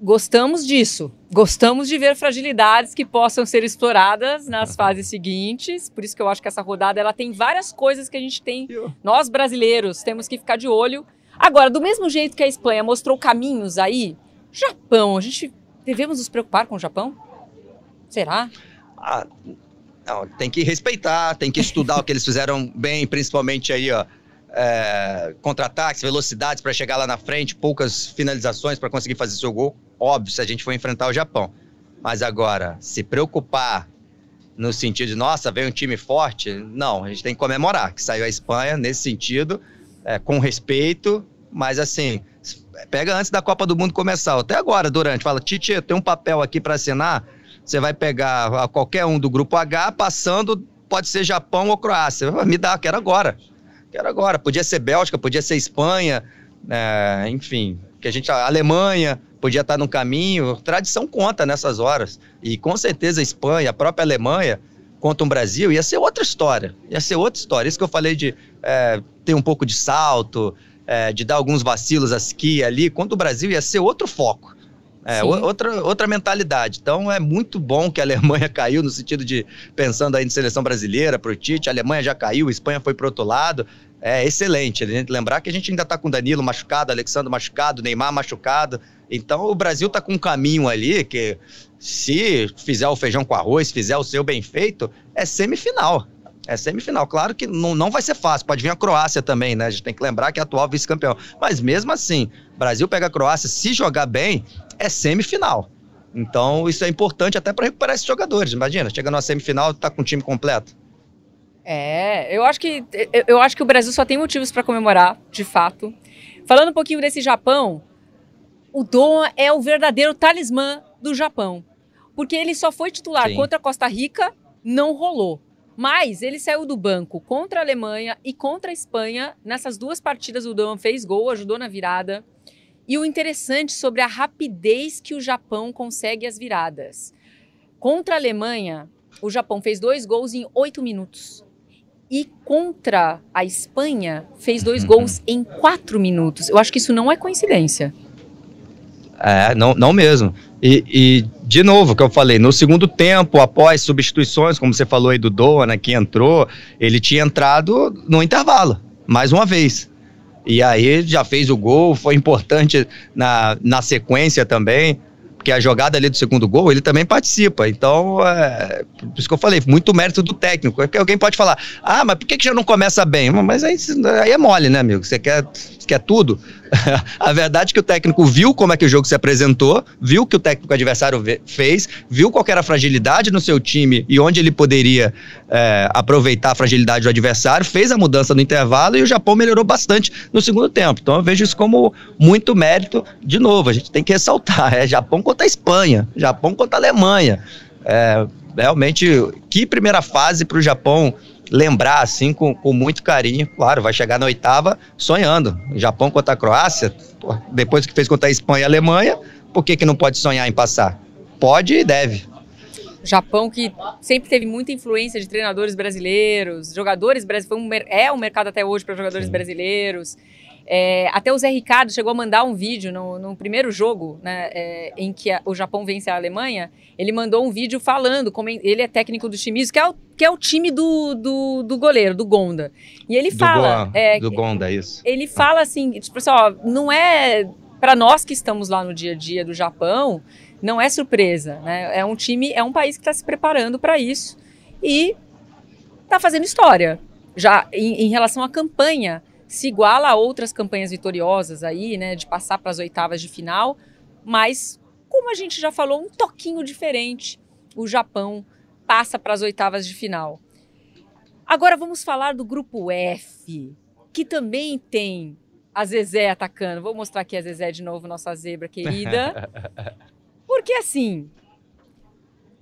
Gostamos disso. Gostamos de ver fragilidades que possam ser exploradas nas uhum. fases seguintes. Por isso que eu acho que essa rodada ela tem várias coisas que a gente tem, nós brasileiros, temos que ficar de olho. Agora, do mesmo jeito que a Espanha mostrou caminhos aí, Japão, a gente devemos nos preocupar com o Japão? Será? Ah, não, tem que respeitar, tem que estudar o que eles fizeram bem, principalmente aí, ó, é, contra-ataques, velocidades para chegar lá na frente, poucas finalizações para conseguir fazer seu gol. Óbvio, se a gente for enfrentar o Japão. Mas agora, se preocupar no sentido de, nossa, vem um time forte, não, a gente tem que comemorar que saiu a Espanha nesse sentido, é, com respeito, mas assim, pega antes da Copa do Mundo começar, até agora, durante, fala, Tite, tem um papel aqui para assinar, você vai pegar qualquer um do grupo H, passando, pode ser Japão ou Croácia, me dá, quero agora. Quero agora. Podia ser Bélgica, podia ser Espanha, é, enfim, que a gente a Alemanha podia estar no caminho. Tradição conta nessas horas. E com certeza a Espanha, a própria Alemanha contra o Brasil ia ser outra história. Ia ser outra história. Isso que eu falei de é, ter um pouco de salto, é, de dar alguns vacilos aqui ali. Contra o Brasil ia ser outro foco. É, outra, outra mentalidade. Então é muito bom que a Alemanha caiu, no sentido de pensando aí em seleção brasileira para o Tite, a Alemanha já caiu, a Espanha foi para outro lado. É excelente. Lembrar que a gente ainda está com Danilo machucado, Alexandre machucado, Neymar machucado. Então o Brasil está com um caminho ali que, se fizer o feijão com arroz, fizer o seu bem feito, é semifinal. É semifinal. Claro que não, não vai ser fácil. Pode vir a Croácia também, né? A gente tem que lembrar que é atual vice-campeão. Mas mesmo assim, Brasil pega a Croácia, se jogar bem, é semifinal. Então, isso é importante até para recuperar esses jogadores. Imagina, chega na semifinal e tá com o time completo. É, eu acho que eu, acho que o Brasil só tem motivos para comemorar, de fato. Falando um pouquinho desse Japão, o Dom é o verdadeiro talismã do Japão. Porque ele só foi titular Sim. contra a Costa Rica, não rolou. Mas ele saiu do banco contra a Alemanha e contra a Espanha. Nessas duas partidas, o Dom fez gol, ajudou na virada. E o interessante sobre a rapidez que o Japão consegue as viradas. Contra a Alemanha, o Japão fez dois gols em oito minutos. E contra a Espanha, fez dois gols em quatro minutos. Eu acho que isso não é coincidência. É, não, não mesmo. E, e, de novo, que eu falei, no segundo tempo, após substituições, como você falou aí do Doa, né, que entrou, ele tinha entrado no intervalo, mais uma vez. E aí já fez o gol, foi importante na, na sequência também, porque a jogada ali do segundo gol, ele também participa. Então, é, por isso que eu falei, muito mérito do técnico. É alguém pode falar, ah, mas por que, que já não começa bem? Mas aí, aí é mole, né, amigo? Você quer, quer tudo? a verdade é que o técnico viu como é que o jogo se apresentou, viu que o técnico adversário fez, viu qual era a fragilidade no seu time e onde ele poderia é, aproveitar a fragilidade do adversário, fez a mudança no intervalo e o Japão melhorou bastante no segundo tempo. Então eu vejo isso como muito mérito. De novo, a gente tem que ressaltar: é Japão contra a Espanha, Japão contra a Alemanha. É, realmente, que primeira fase para o Japão lembrar assim com, com, muito carinho. Claro, vai chegar na oitava sonhando. Japão contra a Croácia, pô, depois que fez contra a Espanha e a Alemanha, por que, que não pode sonhar em passar? Pode e deve. Japão que sempre teve muita influência de treinadores brasileiros, jogadores brasileiros, um, é um mercado até hoje para jogadores Sim. brasileiros. É, até o Zé Ricardo chegou a mandar um vídeo no, no primeiro jogo, né, é, em que a, o Japão vence a Alemanha. Ele mandou um vídeo falando como ele é técnico do Shimizu, que é o, que é o time do, do, do goleiro, do Gonda. E ele do fala. Goa, é, do Gonda, isso. Ele fala assim: tipo assim, ó, não é. Para nós que estamos lá no dia a dia do Japão, não é surpresa. Né? É um time, é um país que está se preparando para isso e está fazendo história. Já em, em relação à campanha se iguala a outras campanhas vitoriosas aí, né, de passar para as oitavas de final, mas como a gente já falou, um toquinho diferente. O Japão passa para as oitavas de final. Agora vamos falar do grupo F, que também tem a Zezé atacando. Vou mostrar aqui a Zezé de novo, nossa zebra querida. Porque assim,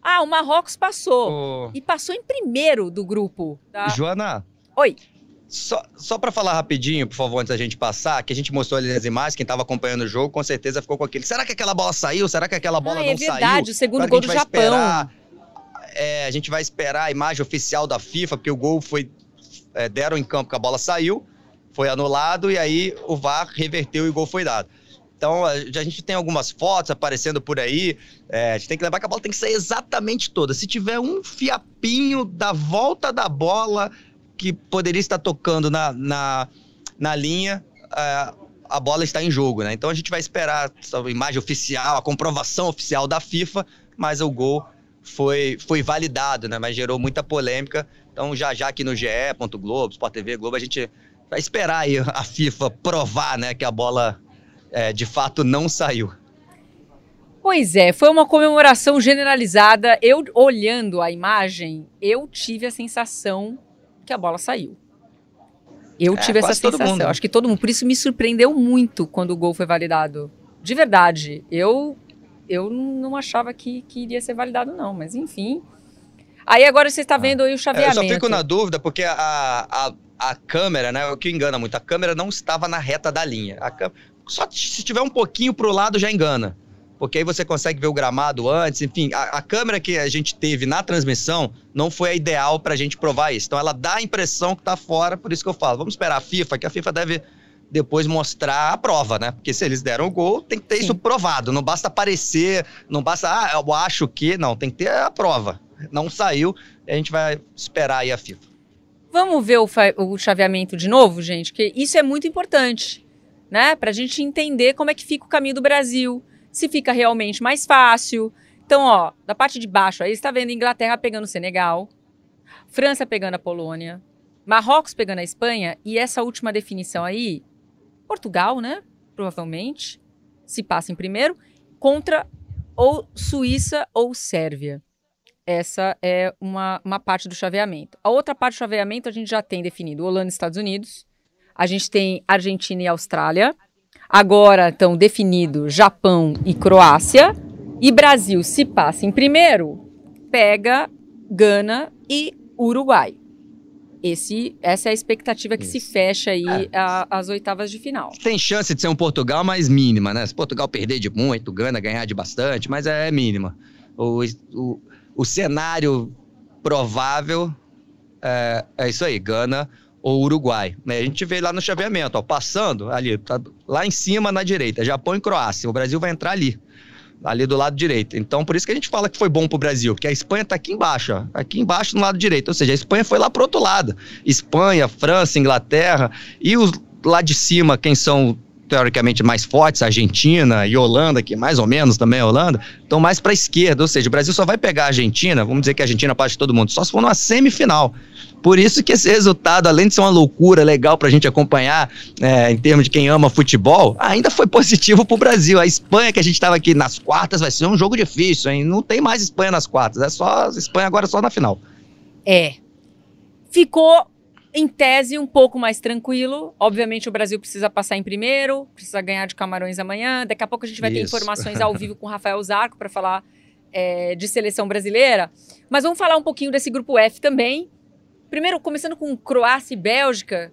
ah, o Marrocos passou. E passou em primeiro do grupo. Tá? Joana, Oi. Só, só para falar rapidinho, por favor, antes da gente passar, que a gente mostrou ali as imagens, quem tava acompanhando o jogo, com certeza ficou com aquele. Será que aquela bola saiu? Será que aquela bola Ah, não é saiu? verdade, o segundo Claro gol do Japão. esperar, é, a gente vai esperar a imagem oficial da FIFA, porque o gol foi. é, deram em campo que a bola saiu, foi anulado e aí o VAR reverteu e o gol foi dado. Então, a a gente tem algumas fotos aparecendo por aí. é, a gente tem que lembrar que a bola tem que sair exatamente toda. Se tiver um fiapinho da volta da bola que poderia estar tocando na, na, na linha, é, a bola está em jogo, né? Então a gente vai esperar essa imagem oficial, a comprovação oficial da FIFA, mas o gol foi, foi validado, né? Mas gerou muita polêmica. Então já já aqui no GE, Globo, Sport TV Globo, a gente vai esperar aí a FIFA provar, né, que a bola é, de fato não saiu. Pois é, foi uma comemoração generalizada. Eu, olhando a imagem, eu tive a sensação que a bola saiu. Eu É, tive essa sensação. Acho que todo mundo. Por isso me surpreendeu muito quando o gol foi validado. De verdade. Eu, eu não achava que, que iria ser validado, não. Mas enfim. Aí agora você está vendo aí o É, Eu chaveamento. só fico na dúvida porque a, a, a câmera, né, o que engana muito, a câmera não estava na reta da linha. A cã- Só se tiver um pouquinho pro lado já engana. Porque aí você consegue ver o gramado antes, enfim, a, a câmera que a gente teve na transmissão não foi a ideal pra gente provar isso. Então ela dá a impressão que tá fora, por isso que eu falo, vamos esperar a FIFA, que a FIFA deve depois mostrar a prova, né? Porque se eles deram o gol, tem que ter Sim. isso provado. Não basta aparecer, não basta, ah, eu acho que, não, tem que ter a prova. Não saiu, a gente vai esperar aí a FIFA. Vamos ver o, o chaveamento de novo, gente, que isso é muito importante, né? Pra gente entender como é que fica o caminho do Brasil, se fica realmente mais fácil. Então, ó, da parte de baixo aí, está vendo Inglaterra pegando Senegal, França pegando a Polônia, Marrocos pegando a Espanha e essa última definição aí, Portugal, né? Provavelmente, se passa em primeiro, contra ou Suíça ou Sérvia. Essa é uma, uma parte do chaveamento. A outra parte do chaveamento a gente já tem definido Holanda e Estados Unidos. A gente tem Argentina e Austrália. Agora estão definidos Japão e Croácia. E Brasil, se passa em primeiro, pega Gana e Uruguai. Esse, essa é a expectativa que Isso. se fecha aí é. a, as oitavas de final. Tem chance de ser um Portugal mais mínima, né? Se Portugal perder de muito, Gana ganhar de bastante, mas é mínima. O, o, o cenário provável é, é isso aí, Gana ou Uruguai. Né? A gente vê lá no chaveamento, ó, passando ali, tá lá em cima na direita, Japão e Croácia. O Brasil vai entrar ali, ali do lado direito. Então, por isso que a gente fala que foi bom pro Brasil, porque a Espanha tá aqui embaixo, ó, aqui embaixo no lado direito. Ou seja, a Espanha foi lá pro outro lado. Espanha, França, Inglaterra e os lá de cima, quem são teoricamente mais fortes, Argentina e Holanda, que mais ou menos também é Holanda, estão mais para a esquerda. Ou seja, o Brasil só vai pegar a Argentina, vamos dizer que a Argentina parte de todo mundo, só se for numa semifinal. Por isso que esse resultado, além de ser uma loucura legal para a gente acompanhar é, em termos de quem ama futebol, ainda foi positivo para o Brasil. A Espanha, que a gente estava aqui nas quartas, vai ser um jogo difícil, hein? Não tem mais Espanha nas quartas, é só Espanha agora só na final. É. Ficou em tese, um pouco mais tranquilo. Obviamente, o Brasil precisa passar em primeiro, precisa ganhar de Camarões amanhã. Daqui a pouco a gente vai Isso. ter informações ao vivo com o Rafael Zarco para falar é, de seleção brasileira. Mas vamos falar um pouquinho desse grupo F também. Primeiro, começando com Croácia e Bélgica,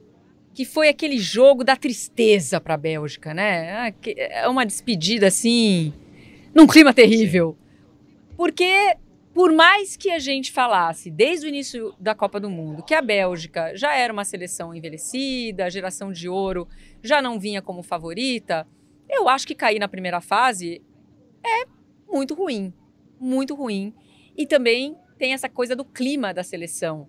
que foi aquele jogo da tristeza para a Bélgica, né? Ah, é uma despedida assim, num clima terrível. Porque por mais que a gente falasse desde o início da Copa do Mundo que a Bélgica já era uma seleção envelhecida, a geração de ouro já não vinha como favorita, eu acho que cair na primeira fase é muito ruim, muito ruim. E também tem essa coisa do clima da seleção.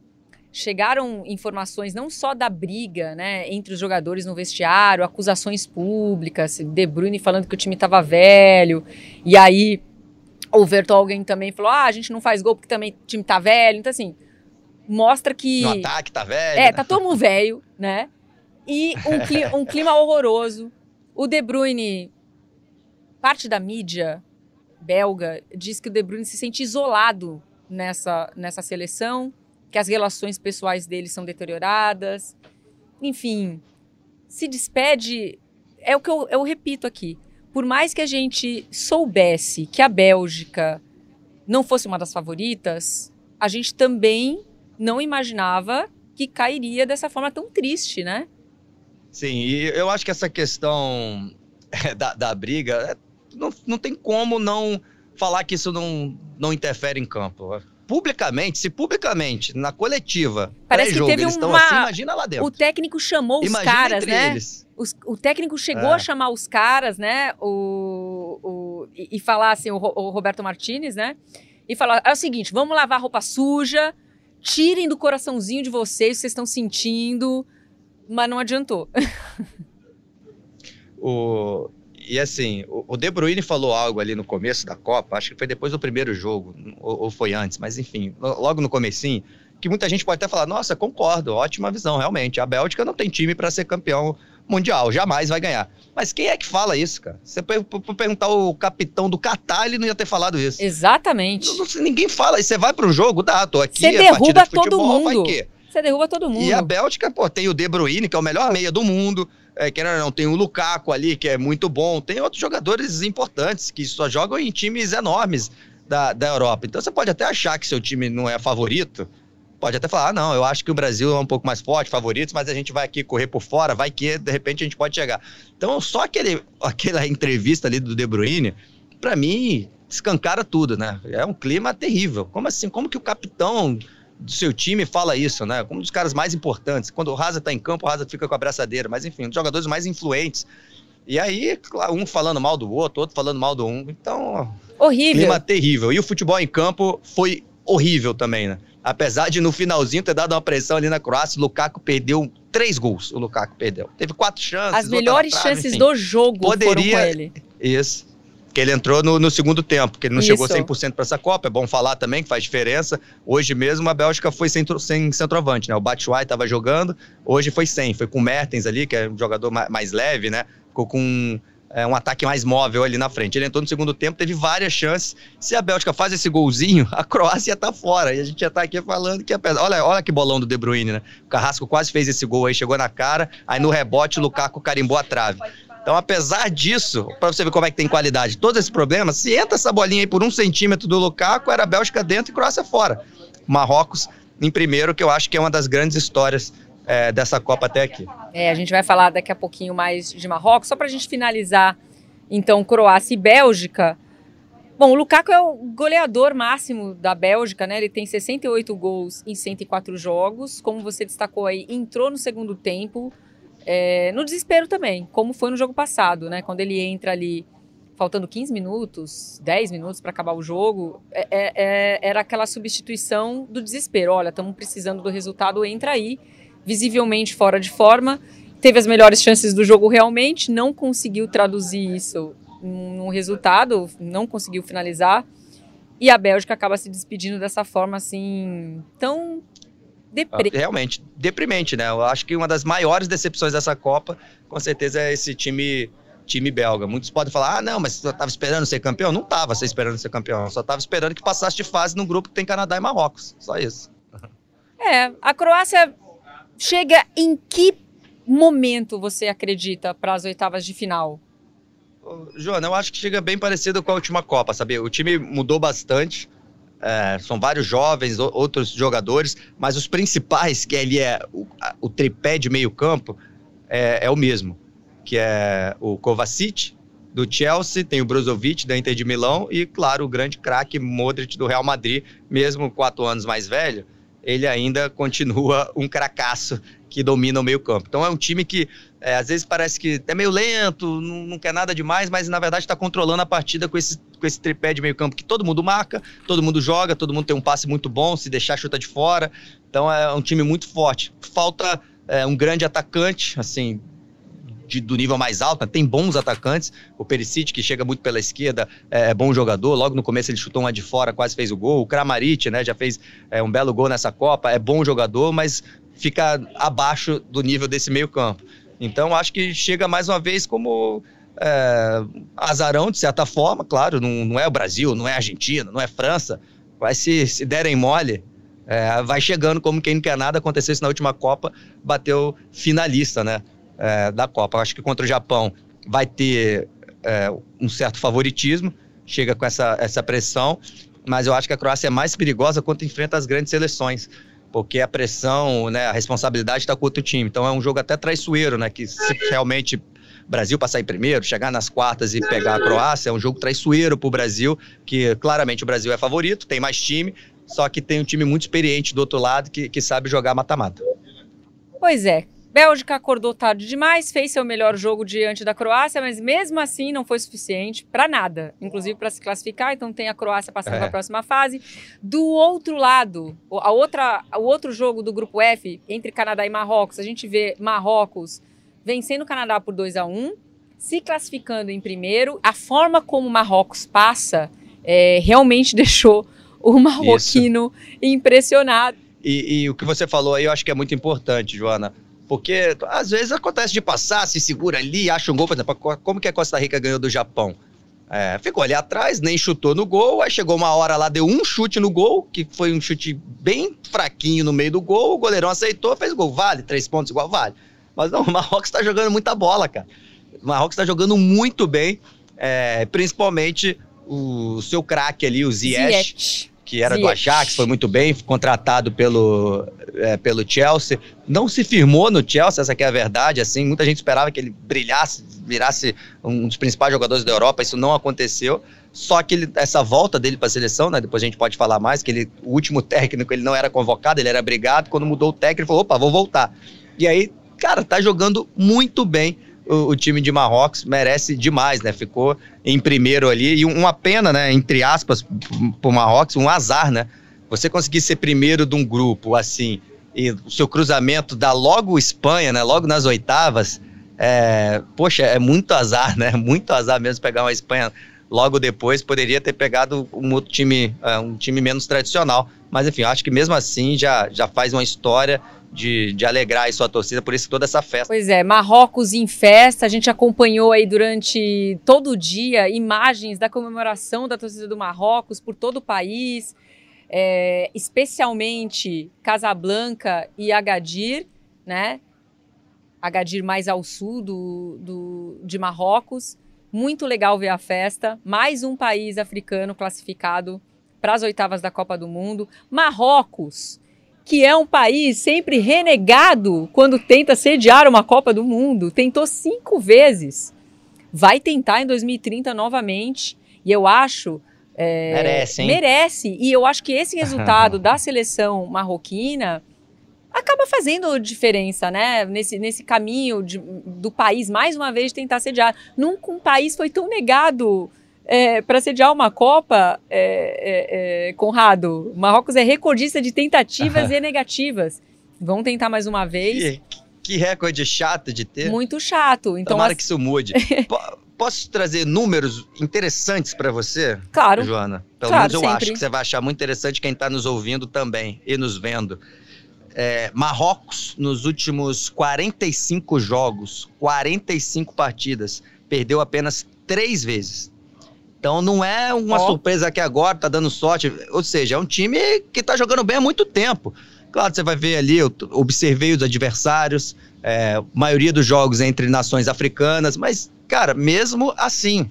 Chegaram informações não só da briga, né, entre os jogadores no vestiário, acusações públicas, De Bruyne falando que o time estava velho, e aí o Vertonghen também falou: ah, a gente não faz gol porque também o time tá velho. Então, assim, mostra que. No ataque tá velho. É, né? tá todo mundo velho, né? E um clima, um clima horroroso. O De Bruyne, parte da mídia belga, diz que o De Bruyne se sente isolado nessa, nessa seleção, que as relações pessoais dele são deterioradas. Enfim, se despede. É o que eu, eu repito aqui por mais que a gente soubesse que a Bélgica não fosse uma das favoritas, a gente também não imaginava que cairia dessa forma tão triste, né? Sim, e eu acho que essa questão é, da, da briga, é, não, não tem como não falar que isso não, não interfere em campo publicamente, se publicamente, na coletiva, Parece que teve eles uma... assim, imagina lá dentro. O técnico chamou imagina os caras, né? Os, o técnico chegou é. a chamar os caras, né? O, o, e, e falar assim, o, o Roberto Martinez, né? E falar: é o seguinte, vamos lavar roupa suja, tirem do coraçãozinho de vocês, vocês estão sentindo, mas não adiantou. o, e assim, o De Bruyne falou algo ali no começo da Copa, acho que foi depois do primeiro jogo, ou, ou foi antes, mas enfim, logo no comecinho, que muita gente pode até falar, nossa, concordo, ótima visão, realmente. A Bélgica não tem time para ser campeão mundial, jamais vai ganhar. Mas quem é que fala isso, cara? Você perguntar o capitão do Catar, ele não ia ter falado isso. Exatamente. Não, não, ninguém fala, e você vai pro jogo, dá, tô aqui, Você derruba de todo mundo. Você derruba todo mundo. E a Bélgica, pô, tem o De Bruyne, que é o melhor meia do mundo, é, que não, tem o Lukaku ali, que é muito bom. Tem outros jogadores importantes que só jogam em times enormes da, da Europa. Então você pode até achar que seu time não é favorito. Pode até falar, ah, não, eu acho que o Brasil é um pouco mais forte, favorito, mas a gente vai aqui correr por fora, vai que de repente a gente pode chegar. Então, só aquele, aquela entrevista ali do De Bruyne, para mim, escancara tudo, né? É um clima terrível. Como assim? Como que o capitão do seu time fala isso, né? Como um dos caras mais importantes. Quando o Raza tá em campo, o Raza fica com a braçadeira. Mas enfim, um dos jogadores mais influentes. E aí, um falando mal do outro, outro falando mal do um. Então. Horrível. Clima terrível. E o futebol em campo foi horrível também, né? Apesar de no finalzinho ter dado uma pressão ali na Croácia, o Lukaku perdeu três gols. O Lukaku perdeu. Teve quatro chances. As melhores trave, chances enfim. do jogo Poderia... foram com ele. Isso. Que ele entrou no, no segundo tempo, que ele não Isso. chegou 100% para essa Copa. É bom falar também que faz diferença. Hoje mesmo a Bélgica foi sem, sem centroavante, né? O Batshuayi estava jogando, hoje foi sem. Foi com o Mertens ali, que é um jogador mais, mais leve, né? Ficou com é, um ataque mais móvel ali na frente. Ele entrou no segundo tempo, teve várias chances. Se a Bélgica faz esse golzinho, a Croácia tá fora. E a gente já tá aqui falando que pesado. Olha, olha que bolão do De Bruyne, né? O Carrasco quase fez esse gol aí, chegou na cara, aí no rebote o Lukaku carimbou a trave. Então, apesar disso, para você ver como é que tem qualidade, todos esses problemas, se entra essa bolinha aí por um centímetro do Lukaku, era a Bélgica dentro e Croácia fora. Marrocos em primeiro, que eu acho que é uma das grandes histórias é, dessa Copa até aqui. É, a gente vai falar daqui a pouquinho mais de Marrocos, só para a gente finalizar, então, Croácia e Bélgica. Bom, o Lukaku é o goleador máximo da Bélgica, né? Ele tem 68 gols em 104 jogos. Como você destacou aí, entrou no segundo tempo, é, no desespero também, como foi no jogo passado, né? Quando ele entra ali faltando 15 minutos, 10 minutos para acabar o jogo, é, é, é, era aquela substituição do desespero. Olha, estamos precisando do resultado, entra aí visivelmente fora de forma, teve as melhores chances do jogo realmente, não conseguiu traduzir isso num resultado, não conseguiu finalizar. E a Bélgica acaba se despedindo dessa forma assim, tão deprimente. Realmente, deprimente, né? Eu acho que uma das maiores decepções dessa Copa, com certeza, é esse time time belga. Muitos podem falar: ah, não, mas você estava esperando ser campeão? Não estava esperando ser campeão, só estava esperando que passasse de fase num grupo que tem Canadá e Marrocos. Só isso. É, a Croácia Chega em que momento você acredita para as oitavas de final? Joana, eu acho que chega bem parecido com a última Copa, sabia? O time mudou bastante. É, são vários jovens, outros jogadores, mas os principais, que ali é o, o tripé de meio campo, é, é, o mesmo, que é o Kovacic, do Chelsea, tem o Brozovic, da Inter de Milão, e, claro, o grande craque Modric, do Real Madrid, mesmo quatro anos mais velho, ele ainda continua um cracaço que domina o meio campo. Então é um time que é, às vezes parece que é meio lento, não, não quer nada demais, mas na verdade está controlando a partida com esse, com esse tripé de meio campo que todo mundo marca, todo mundo joga, todo mundo tem um passe muito bom, se deixar chuta de fora. Então é um time muito forte. Falta é, um grande atacante, assim, de, do nível mais alto, tem bons atacantes. O Perisic, que chega muito pela esquerda, é, é, bom jogador. Logo no começo ele chutou uma de fora, quase fez o gol. O Kramaric, né, já fez é, um belo gol nessa Copa, é bom jogador, mas fica abaixo do nível desse meio campo. Então acho que chega mais uma vez como é, azarão, de certa forma, claro, não, não é o Brasil, não é a Argentina, não é França. Vai se, se derem mole, é, vai chegando como quem não quer nada. Aconteceu isso na última Copa, bateu finalista, né? É, da Copa. Eu acho que contra o Japão vai ter é, um certo favoritismo, chega com essa, essa pressão, mas eu acho que a Croácia é mais perigosa quando enfrenta as grandes seleções, porque a pressão, né, a responsabilidade está com outro time. Então é um jogo até traiçoeiro, né, que se realmente Brasil passar em primeiro, chegar nas quartas e pegar a Croácia, é um jogo traiçoeiro para o Brasil, que claramente o Brasil é favorito, tem mais time, só que tem um time muito experiente do outro lado que, que sabe jogar mata-mata. Pois é, Bélgica acordou tarde demais, fez seu melhor jogo diante da Croácia, mas mesmo assim não foi suficiente para nada, inclusive para se classificar. Então tem a Croácia passando é. para a próxima fase. Do outro lado, a outra, o outro jogo do grupo F entre Canadá e Marrocos, a gente vê Marrocos vencendo o Canadá por 2 a 1, se classificando em primeiro. A forma como o Marrocos passa é, realmente deixou o marroquino Isso. impressionado. E, e, o que você falou aí eu acho que é muito importante, Joana. Porque às vezes acontece de passar, se segura ali, acha um gol, por exemplo, como que a Costa Rica ganhou do Japão? É, ficou ali atrás, nem chutou no gol, aí chegou uma hora lá, deu um chute no gol, que foi um chute bem fraquinho no meio do gol, o goleirão aceitou, fez gol, vale, três pontos igual vale. Mas não, o Marrocos está jogando muita bola, cara. O Marrocos está jogando muito bem, é, principalmente o seu craque ali, o Ziyech. Ziyech que era Sim. do Ajax, foi muito bem, contratado pelo, é, pelo Chelsea. Não se firmou no Chelsea, essa é a verdade. Assim, muita gente esperava que ele brilhasse, virasse um dos principais jogadores da Europa. Isso não aconteceu. Só que ele, essa volta dele para a seleção, né? Depois a gente pode falar mais, que ele, o último técnico ele não era convocado, ele era brigado. Quando mudou o técnico, ele falou: opa, vou voltar. E aí, cara, tá jogando muito bem o, time de Marrocos merece demais, né? Ficou em primeiro ali. E uma pena, né? Entre aspas, pro Marrocos, um azar, né? Você conseguir ser primeiro de um grupo assim, e o seu cruzamento dá logo Espanha, né? Logo nas oitavas. É, poxa, é muito azar, né? Muito azar mesmo pegar uma Espanha logo depois. Poderia ter pegado um outro time, é, um time menos tradicional. Mas enfim, acho que mesmo assim já, já faz uma história de, de alegrar aí sua torcida, por isso toda essa festa. Pois é, Marrocos em festa, a gente acompanhou aí durante todo o dia imagens da comemoração da torcida do Marrocos por todo o país, é, especialmente Casablanca e Agadir, né? Agadir mais ao sul do, do, de Marrocos. Muito legal ver a festa. Mais um país africano classificado para as oitavas da Copa do Mundo. Marrocos, que é um país sempre renegado quando tenta sediar uma Copa do Mundo, tentou cinco vezes. Vai tentar em 2030 novamente. E eu acho. É, merece, hein? Merece. E eu acho que esse resultado da seleção marroquina acaba fazendo diferença, né? Nesse, nesse caminho de, do país, mais uma vez, tentar sediar. Nunca um país foi tão negado é, para sediar uma Copa, é, é, é, Conrado. Marrocos é recordista de tentativas e negativas. Vão tentar mais uma vez. Que, que recorde chato de ter. Muito chato. Então, Tomara as... que isso mude. Posso trazer números interessantes para você? Claro. Joana. Pelo claro, menos eu sempre. acho que você vai achar muito interessante quem está nos ouvindo também e nos vendo. É, Marrocos, nos últimos 45 jogos, 45 partidas, perdeu apenas três vezes. Então não é uma Ó. surpresa que agora tá dando sorte. Ou seja, é um time que tá jogando bem há muito tempo. Claro, você vai ver ali, eu observei os adversários, é, maioria dos jogos é entre nações africanas, mas, cara, mesmo assim,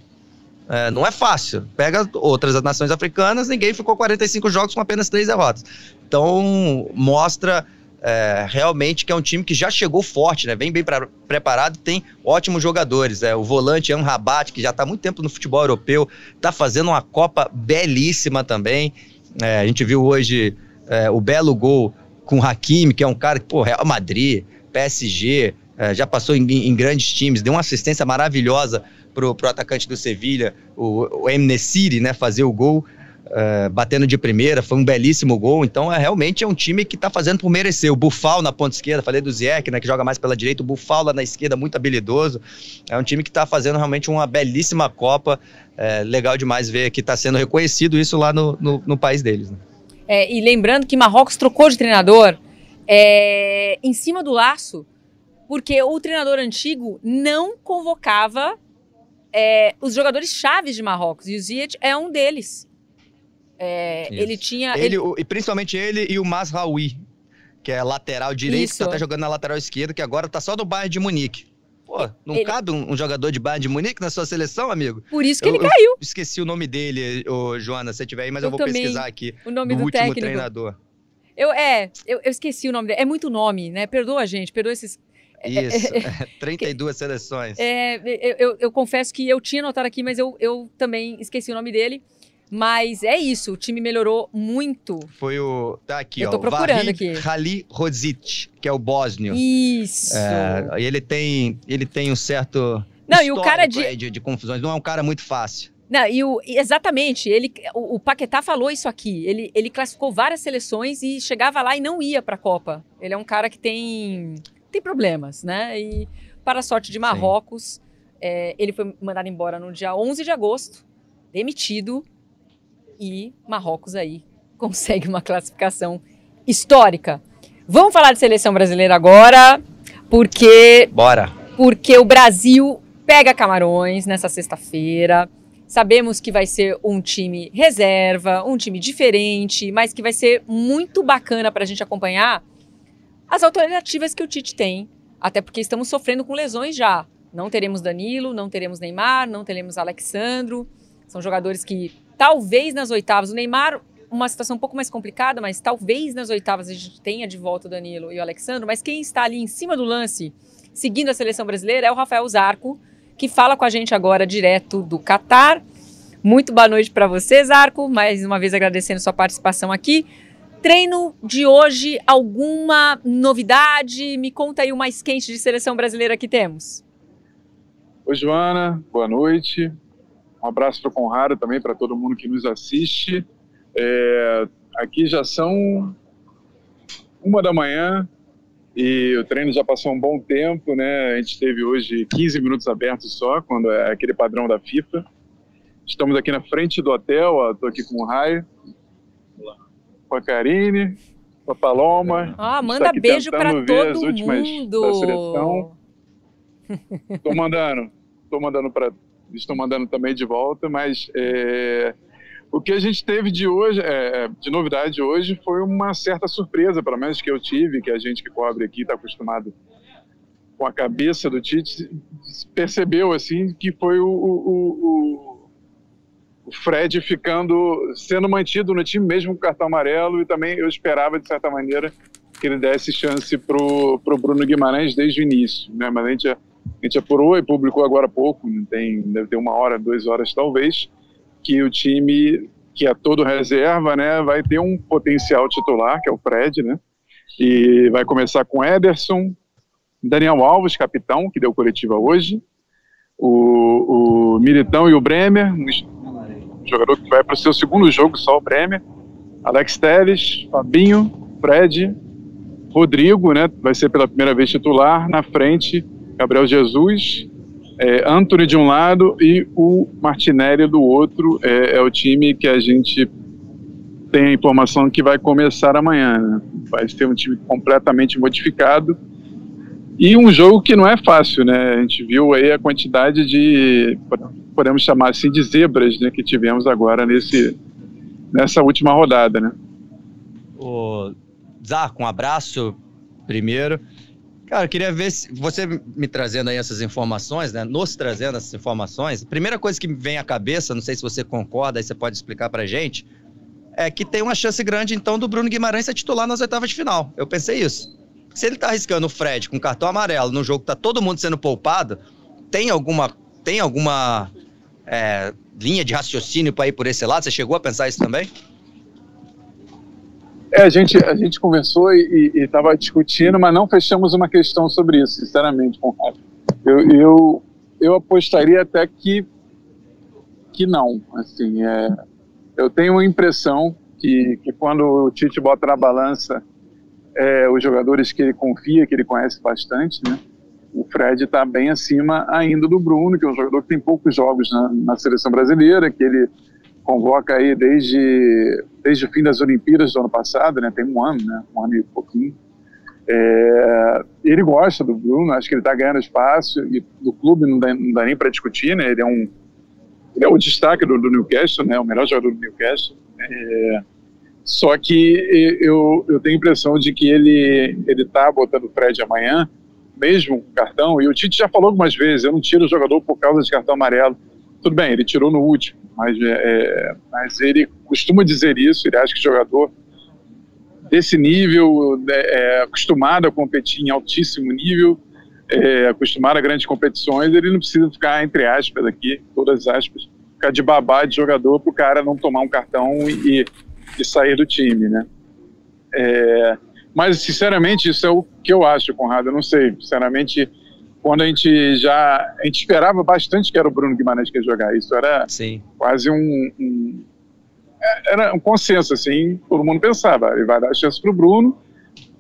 é, não é fácil. Pega outras nações africanas, ninguém ficou 45 jogos com apenas três derrotas. Então, mostra é, realmente que é um time que já chegou forte, né? Vem bem pra- preparado, tem ótimos jogadores. É, o volante An Rabat, que já está há muito tempo no futebol europeu, está fazendo uma Copa belíssima também. É, a gente viu hoje é, o belo gol com o Hakimi, que é um cara que, pô, Real Madrid, PSG, é, já passou em, em grandes times, deu uma assistência maravilhosa pro, pro atacante do Sevilha, o, o Emnesiri, né, fazer o gol. É, batendo de primeira, foi um belíssimo gol. Então, é realmente é um time que tá fazendo por merecer. O Bufal na ponta esquerda, falei do Ziyech, né, que joga mais pela direita. O Bufal lá na esquerda, muito habilidoso. É um time que tá fazendo realmente uma belíssima Copa. É, legal demais ver que tá sendo reconhecido isso lá no, no, no país deles. Né? É, e lembrando que Marrocos trocou de treinador é, em cima do laço, porque o treinador antigo não convocava é, os jogadores chaves de Marrocos. E o Ziyech é um deles. É, ele tinha. Ele, o- e principalmente ele e o Masraoui, que é lateral direito, que Isso. tá jogando na lateral esquerda, que agora tá só no Bayern de Munique. Pô, não Ele- cabe um, um jogador de Bayern de Munique na sua seleção, amigo? Por isso que Eu- ele caiu. Esqueci o nome dele, ô, Joana, se tiver aí, mas eu, Eu vou pesquisar aqui. O nome do, do, último técnico. treinador. Eu, é, eu, eu esqueci o nome dele. É muito nome, né? Perdoa a gente, perdoa esses. Isso, 32 seleções. É, eu, eu- eu confesso que eu tinha anotado aqui, mas eu, eu também esqueci o nome dele. Mas é isso, o time melhorou muito. Foi o. Tá aqui, Eu ó. tô procurando Vahid aqui. Halilovic, que é o bósnio. Isso. É, ele tem, ele tem um certo. Não, e o cara de- de, de confusões. Não é um cara muito fácil. Não, e o, exatamente, ele, o, o Paquetá falou isso aqui. Ele, ele classificou várias seleções e chegava lá e não ia para a Copa. Ele é um cara que tem, tem problemas, né? E para a sorte de Marrocos, é, ele foi mandado embora no dia 11 de agosto, demitido, e Marrocos aí consegue uma classificação histórica. Vamos falar de seleção brasileira agora, porque Bora. porque o Brasil pega Camarões nessa sexta-feira. Sabemos que vai ser um time reserva, um time diferente, mas que vai ser muito bacana para a gente acompanhar as alternativas que o Tite tem. Até porque estamos sofrendo com lesões já. Não teremos Danilo, não teremos Neymar, não teremos Alexandro. São jogadores que talvez nas oitavas, o Neymar, uma situação um pouco mais complicada, mas talvez nas oitavas a gente tenha de volta o Danilo e o Alexandro. Mas quem está ali em cima do lance, seguindo a seleção brasileira, é o Rafael Zarco, que fala com a gente agora direto do Catar. Muito boa noite para você, Zarco. Mais uma vez agradecendo sua participação aqui. Treino de hoje, alguma novidade? Me conta aí o mais quente de seleção brasileira que temos. Oi, Joana, boa noite. Um abraço para o Conrado também, para todo mundo que nos assiste. É, aqui já são uma da manhã e o treino já passou um bom tempo, né? A gente teve hoje 15 minutos abertos só, quando é aquele padrão da FIFA. Estamos aqui na frente do hotel, estou aqui com o Raio, com a Karine, a Paloma. Ah, manda beijo para todo mundo. Tô mandando, tô mandando para, estou mandando também de volta, mas é, o que a gente teve de hoje, é, de novidade hoje, foi uma certa surpresa, pelo menos que eu tive, que a gente que cobre aqui está acostumado com a cabeça do Tite, percebeu assim que foi o, o, o, o, Fred ficando sendo mantido no time mesmo com cartão amarelo e também eu esperava de certa maneira que ele desse chance pro pro Bruno Guimarães desde o início, né? Mas a gente, a gente apurou e publicou agora há pouco, tem deve ter uma hora, duas horas talvez, que o time que é todo reserva, né, vai ter um potencial titular que é o Fred, né? E vai começar com Ederson, Daniel Alves, capitão, que deu coletiva hoje, o, o Militão e o Bremer, um jogador que vai para o seu segundo jogo, só o Bremer, Alex Teles, Fabinho, Fred, Rodrigo, né, vai ser pela primeira vez titular, na frente, Gabriel Jesus, é, Anthony de um lado e o Martinelli do outro, é, é o time que a gente tem a informação que vai começar amanhã, né? vai ser um time completamente modificado, e um jogo que não é fácil, né? A gente viu aí a quantidade de, podemos chamar assim, de zebras né, que tivemos agora nesse, nessa última rodada, né? O Zarco, um abraço primeiro. Cara, eu queria ver se você me trazendo aí essas informações, né? Nos trazendo essas informações. Primeira coisa que me vem à cabeça, não sei se você concorda, aí você pode explicar pra gente, é que tem uma chance grande, então, do Bruno Guimarães ser titular nas oitavas de final. Eu pensei isso se ele tá arriscando o Fred com cartão amarelo num jogo que tá todo mundo sendo poupado, tem alguma, tem alguma é, linha de raciocínio para ir por esse lado? Você chegou a pensar isso também? É, a gente, a gente conversou e estava discutindo, mas não fechamos uma questão sobre isso, sinceramente, Conrado. Eu, eu, eu apostaria até que, que não. Assim, é, eu tenho a impressão que, que quando o Tite bota na balança é, os jogadores que ele confia, que ele conhece bastante, né? O Fred está bem acima ainda do Bruno, que é um jogador que tem poucos jogos na, na, seleção brasileira, que ele convoca aí desde, desde o fim das Olimpíadas do ano passado, né? Tem um ano, né? Um ano e pouquinho. É, ele gosta do Bruno, acho que ele está ganhando espaço e do clube não dá, não dá nem para discutir, né? Ele é um ele é o destaque do, do Newcastle, né? O melhor jogador do Newcastle. É, só que eu, eu tenho a impressão de que ele ele está botando o Fred amanhã, mesmo com cartão, e o Tite já falou algumas vezes, eu não tiro o jogador por causa de cartão amarelo. Tudo bem, ele tirou no último, mas, é, é mas ele costuma dizer isso, ele acha que jogador desse nível, né, é, acostumado a competir em altíssimo nível, é, acostumado a grandes competições, ele não precisa ficar, entre aspas aqui, todas as aspas, ficar de babá de jogador para o cara não tomar um cartão e, de sair do time, né? É, mas, sinceramente, isso é o que eu acho, Conrado. Eu não sei, sinceramente, quando a gente já. A gente esperava bastante que era o Bruno Guimarães que ia jogar. Isso era Sim. quase um, um, é, Era um consenso, assim. Todo mundo pensava, ele vai dar chance pro Bruno,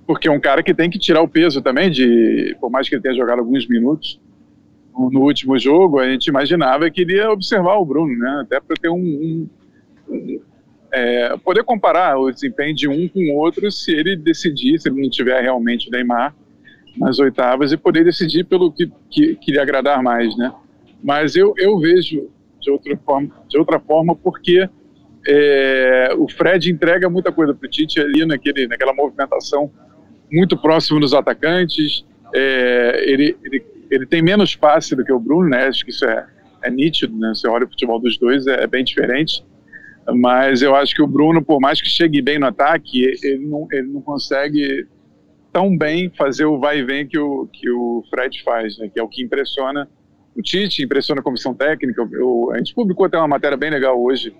porque é um cara que tem que tirar o peso também, de por mais que ele tenha jogado alguns minutos no último jogo, a gente imaginava que ele ia observar o Bruno, né? Até para ter um, um, é, poder comparar o desempenho de um com o outro se ele decidir, se ele não tiver realmente o Neymar nas oitavas e poder decidir pelo que, que, que lhe agradar mais, né? Mas eu, eu vejo de outra forma, de outra forma porque é, o Fred entrega muita coisa para o Tite ali naquele, naquela movimentação muito próximo dos atacantes. É, ele, ele, ele tem menos passe do que o Bruno, né? Acho que isso é, é nítido, né? Você olha o futebol dos dois, é, é bem diferente mas eu acho que o Bruno, por mais que chegue bem no ataque, ele não, ele não consegue tão bem fazer o vai e vem que o, que o Fred faz, né? que é o que impressiona o Tite, impressiona a comissão técnica. Eu, a gente publicou até uma matéria bem legal hoje,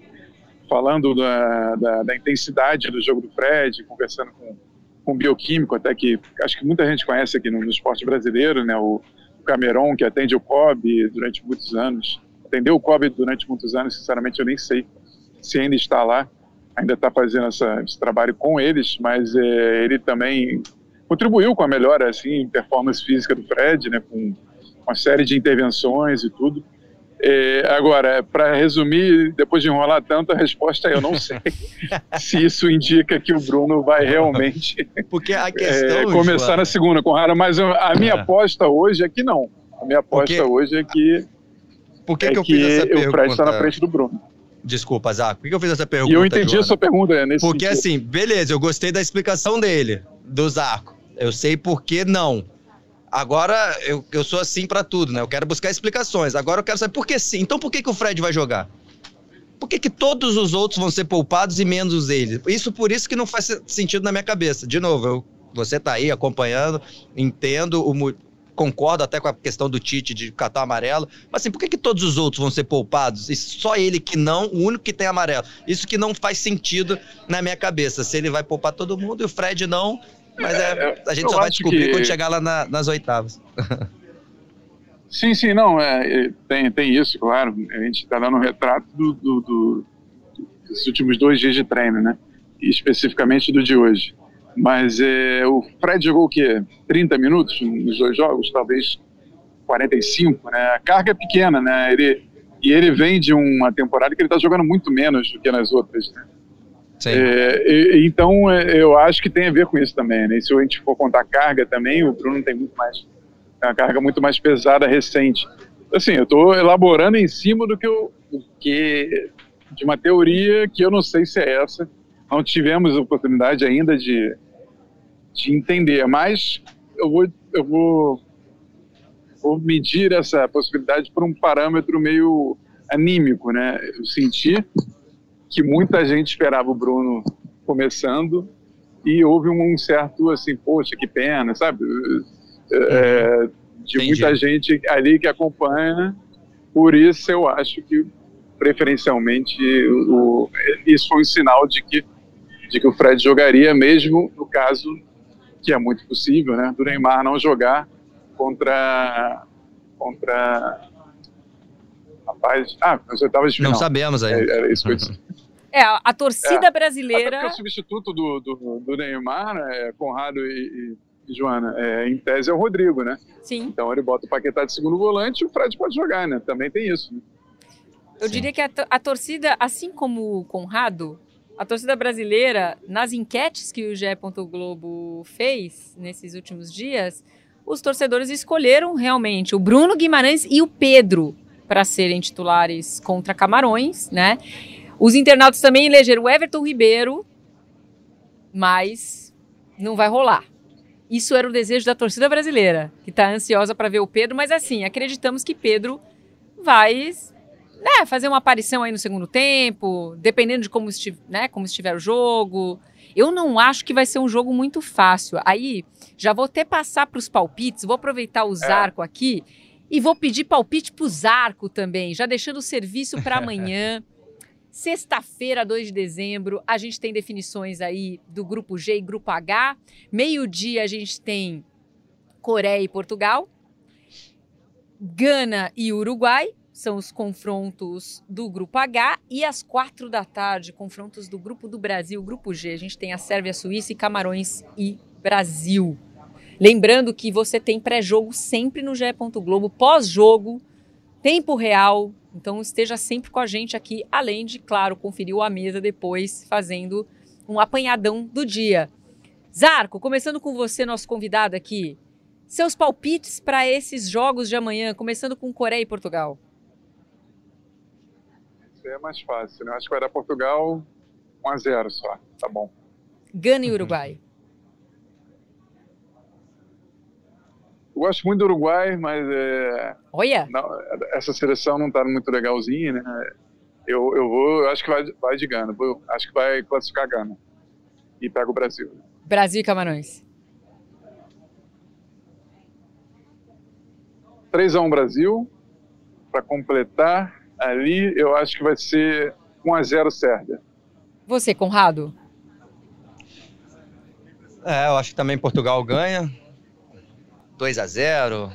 falando da, da, da intensidade do jogo do Fred, conversando com, com um bioquímico, até que acho que muita gente conhece aqui no, no esporte brasileiro, né? o, o Cameron, que atende o COB durante muitos anos. Atendeu o COB durante muitos anos, sinceramente eu nem sei se ainda está lá, ainda está fazendo essa, esse trabalho com eles, mas é, ele também contribuiu com a melhora assim, performance física do Fred, né, com uma série de intervenções e tudo. É, agora, para resumir, depois de enrolar tanto, a resposta é eu não sei se isso indica que o Bruno vai realmente Porque a questão, é, começar Joana, na segunda com Rara, mas a minha É. aposta hoje é que não. A minha aposta Porque- hoje é que, Por que, é que eu fiz essa o Fred está na pergunta? frente do Bruno. Desculpa, Zaco. Por que eu fiz essa pergunta? E eu entendi Joana? a sua pergunta é, nesse Porque sentido. assim, beleza, eu gostei da explicação dele, do Zarco. Eu sei por que não. Agora, eu, eu sou assim pra tudo, né? Eu quero buscar explicações. Agora eu quero saber por que sim. Então por que, que o Fred vai jogar? Por que, que todos os outros vão ser poupados e menos ele? Isso por isso que não faz se- sentido na minha cabeça. De novo, eu- você tá aí acompanhando, entendo o concordo até com a questão do Tite de catar amarelo, mas assim, por que, que todos os outros vão ser poupados e só ele que não, o único que tem amarelo? Isso que não faz sentido na minha cabeça. Se ele vai poupar todo mundo e o Fred não, mas é, a gente eu só vai descobrir que- quando chegar lá na- nas oitavas. Sim, sim, não, é, é, tem, tem isso, claro. A gente está dando um retrato do, do- do- dos últimos dois dias de treino, né? E especificamente do de hoje. Mas é, o Fred jogou o quê? 30 minutos nos dois jogos? Talvez 45, né? A carga é pequena, né? Ele, e ele vem de uma temporada que ele está jogando muito menos do que nas outras, né? É, e- então, é, eu acho que tem a ver com isso também. Né? E se a gente for contar carga também, o Bruno tem muito mais, tem uma carga muito mais pesada recente. Assim, eu estou elaborando em cima do que, eu, do que de uma teoria que eu não sei se é essa. Não tivemos oportunidade ainda de, de entender, mas eu vou, eu vou, vou medir essa possibilidade por um parâmetro meio anímico, né? Eu senti que muita gente esperava o Bruno começando e houve um certo assim, poxa, que pena, sabe? É, de Entendi. muita gente ali que acompanha. Por isso eu acho que preferencialmente o, isso foi um sinal de que de que o Fred jogaria mesmo no caso que é muito possível, né, do Neymar não jogar contra contra rapaz, ah, nas oitavas de Não final. sabemos ainda. É, Era isso que eu disse. É, a, torcida Até brasileira. porque o substituto do, do, do Neymar, né, Conrado e, e Joana, é, em tese é o Rodrigo, né? Sim. Então ele bota o Paquetá de segundo volante e o Fred pode jogar, né? Também tem isso. né? Eu Sim. diria que a, a torcida, assim como o Conrado, a torcida brasileira, nas enquetes que o GE. Globo fez nesses últimos dias, os torcedores escolheram realmente o Bruno Guimarães e o Pedro para serem titulares contra Camarões, né? Os internautas também elegeram o Everton Ribeiro, mas não vai rolar. Isso era o desejo da torcida brasileira, que está ansiosa para ver o Pedro, mas assim, acreditamos que Pedro vai né, fazer uma aparição aí no segundo tempo, dependendo de como, esti né, como estiver o jogo. Eu não acho que vai ser um jogo muito fácil. Aí, já vou até passar para os palpites, vou aproveitar o Zarco aqui e vou pedir palpite para o Zarco também, já deixando o serviço para amanhã. Sexta-feira, 2 de dezembro, a gente tem definições aí do grupo G e grupo H. Meio-dia a gente tem Coreia e Portugal. Gana e Uruguai são os confrontos do grupo H. E às quatro da tarde, confrontos do grupo do Brasil, grupo G. A gente tem a Sérvia, Suíça e Camarões e Brasil. Lembrando que você tem pré-jogo sempre no GE. Globo, pós-jogo, tempo real. Então esteja sempre com a gente aqui, além de, claro, conferir o a mesa depois, fazendo um apanhadão do dia. Zarco, começando com você, nosso convidado aqui. Seus palpites para esses jogos de amanhã, começando com Coreia e Portugal. Isso é mais fácil, né? Acho que vai dar Portugal 1x0 só. Tá bom. Gana e Uruguai. Eu gosto muito do Uruguai, mas é, Olha, não, essa seleção não tá muito legalzinha, né? Eu, eu vou, eu acho que vai, vai de Gana. Vou- acho que vai classificar Gana. E pega o Brasil. Brasil e Camarões. 3x1 Brasil. Para completar, ali eu acho que vai ser 1x0 Sérvia. Você, Conrado? É, eu acho que também Portugal ganha. 2 a 0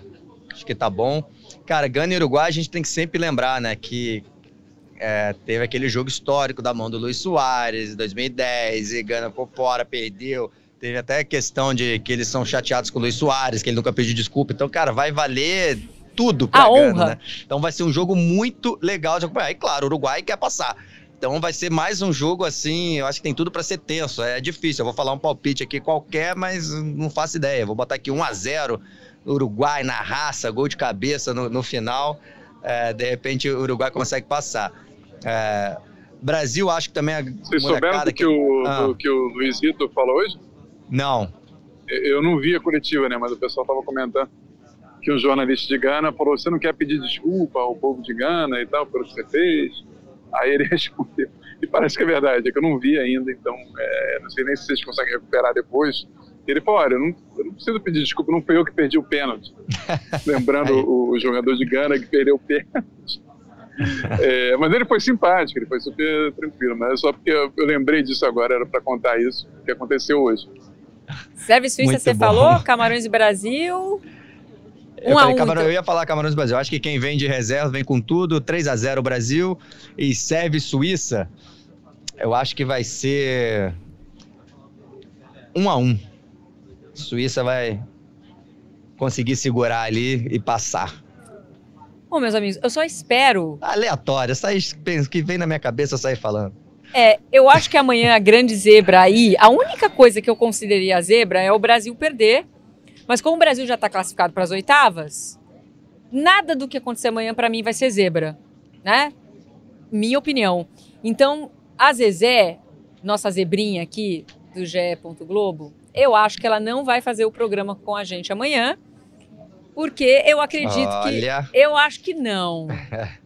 Acho que tá bom. Cara, Gana e Uruguai a gente tem que sempre lembrar, né? Que é, teve aquele jogo histórico da mão do Luiz Soares em 2010 e Gana por fora, perdeu. Teve até a questão de que eles são chateados com o Luiz Soares, que ele nunca pediu desculpa. Então, cara, vai valer tudo pra A Gana, honra. né? Então vai ser um jogo muito legal de acompanhar. E claro, o Uruguai quer passar. Então vai ser mais um jogo assim, eu acho que tem tudo pra ser tenso. É difícil, eu vou falar um palpite aqui qualquer, mas não faço ideia. Vou botar aqui 1 a 0 Uruguai na raça, gol de cabeça no, no final. É, de repente o Uruguai consegue passar. É, Brasil, acho que também a Vocês souberam do que, o, Ah. do que o Luizito falou hoje? Não. Eu não vi a coletiva, né? Mas o pessoal estava comentando que um jornalista de Gana falou: você não quer pedir desculpa ao povo de Gana e tal pelo que você fez? Aí ele respondeu. E parece que é verdade, é que eu não vi ainda, então é, não sei nem se vocês conseguem recuperar depois. E ele falou: olha, eu não, eu não preciso pedir desculpa, não fui eu que perdi o pênalti. Lembrando o, o jogador de Gana que perdeu o pênalti. É, mas ele foi simpático, ele foi super tranquilo. Mas é só porque eu, eu lembrei disso agora, era para contar isso, que aconteceu hoje. Serve Suíça, Muito você bom. falou? Camarões e Brasil. Eu, Um falei um, Camarão- então. eu ia falar Camarões do Brasil. Acho que quem vem de reserva vem com tudo. 3 a 0 Brasil e serve Suíça. Eu acho que vai ser 1 a 1. Suíça vai conseguir segurar ali e passar. Bom, meus amigos, eu só espero. Aleatório, sai que vem na minha cabeça eu sair falando. É, eu acho que amanhã a grande zebra aí, a única coisa que eu consideraria a zebra é o Brasil perder. Mas como o Brasil já está classificado para as oitavas, nada do que acontecer amanhã para mim vai ser zebra, né? Minha opinião. Então, a Zezé, nossa zebrinha aqui do GE. Globo, eu acho que ela não vai fazer o programa com a gente amanhã, porque eu acredito que Olha, eu acho que não.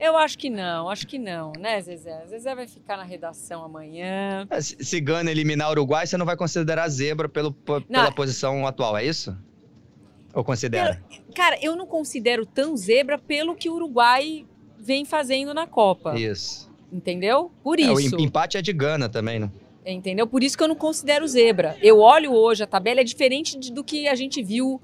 Eu acho que não, acho que não, né, Zezé? Zezé vai ficar na redação amanhã. se se Gana eliminar o Uruguai, você não vai considerar zebra pelo, pela posição atual, é isso? Ou considera? Cara, eu não considero tão zebra pelo que o Uruguai vem fazendo na Copa. Isso. Entendeu? Por É, o isso. em- empate é de Gana também, né? Entendeu? Por isso que eu não considero zebra. Eu olho hoje, a tabela é diferente de- do que a gente viu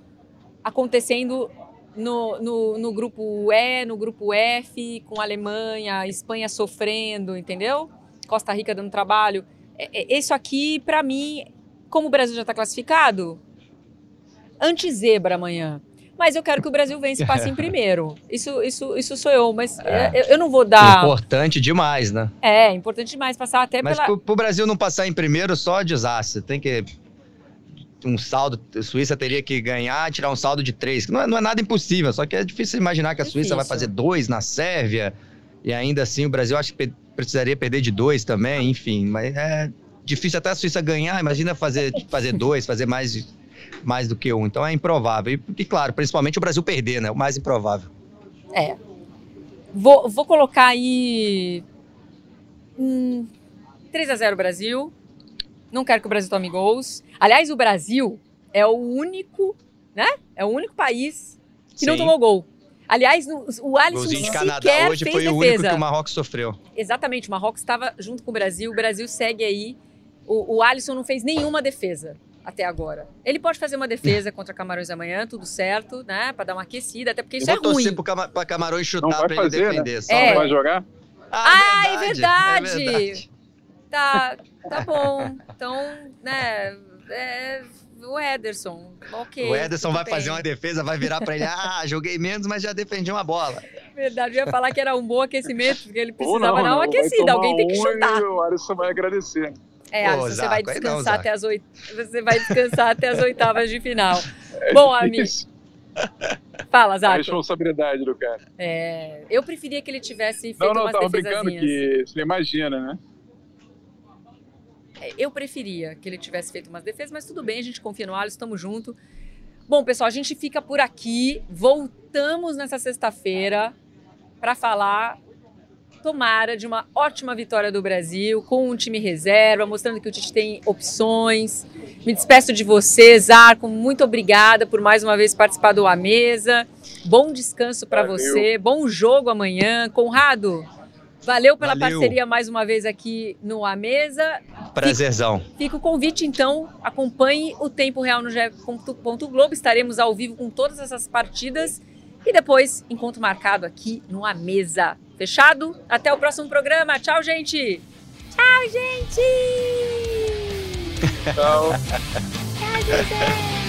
acontecendo no, no, no grupo E, no grupo F, com Alemanha, Espanha sofrendo, entendeu? Costa Rica dando trabalho. É- é- Isso aqui, pra mim, como o Brasil já tá classificado, anti-zebra amanhã. Mas eu quero que o Brasil vença e passe em primeiro. Isso, isso, isso sou eu, mas É. eu, eu não vou dar. Importante demais, né? É, importante demais passar até Mas pela. pro, pro Brasil não passar em primeiro, só desastre. Tem que. Um saldo. A Suíça teria que ganhar, tirar um saldo de três. que Não é, não é nada impossível, só que é difícil imaginar que a Suíça vai Difícil. fazer dois na Sérvia. E ainda assim o Brasil acho que precisaria perder de dois também, enfim. Mas é difícil até a Suíça ganhar. Imagina fazer, fazer dois, fazer mais, mais do que um. Então é improvável. E, e claro, principalmente o Brasil perder, né? O mais improvável. É. Vou, vou colocar aí. Hum, 3 a 0 Brasil. Não quero que o Brasil tome gols. Aliás, o Brasil é o único, né? É o único país que não Sim. tomou gol. Aliás, no- o Alisson Golzinho de sequer Canadá hoje fez foi o defesa. único que o Marrocos sofreu. Exatamente, o Marrocos estava junto com o Brasil. O Brasil segue aí. O, o Alisson não fez nenhuma defesa até agora. Ele pode fazer uma defesa contra Camarões amanhã, tudo certo, né? Pra dar uma aquecida, até porque isso Eu é vou torcer ruim. pro Cama- pra Camarões Não chutar vai pra ele né? defender. Só É. Não vai- jogar? Ah, é verdade. é verdade. Tá, tá bom. Então, né, é, o Ederson, ok. O Ederson vai bem. fazer uma defesa, vai virar pra ele. Ah, joguei menos, mas já defendi uma bola. Verdade, eu ia falar que era um bom aquecimento, porque ele precisava dar uma aquecida, alguém tem que chutar. O Alisson vai agradecer. É, Pô, Alisson, você Zaco, vai não, descansar Zaco. até as oit... Você vai descansar até as oitavas de final. Bom, amigo, fala, a Zaco. responsabilidade do cara. É, eu preferia que ele tivesse feito Não, não, umas tava brincando que você imagina, né? É, Eu preferia que ele tivesse feito umas defesas, mas tudo bem, a gente confia no Alisson, estamos junto. Bom, pessoal, a gente fica por aqui. Voltamos nessa sexta-feira para falar, tomara, de uma ótima vitória do Brasil, com um time reserva, mostrando que o Tite tem opções. Me despeço de você, Zarco. Muito obrigada por mais uma vez participar do A Mesa. Bom descanso para você. Bom jogo amanhã. Conrado, valeu pela Valeu. parceria mais uma vez aqui no A Mesa. Prazerzão. Fica o convite, então, acompanhe o Tempo Real no. Globo. Estaremos ao vivo com todas essas partidas e depois encontro marcado aqui no A Mesa. Fechado? Até o próximo programa. Tchau, gente! Tchau, gente! Então, Tchau, Zezé.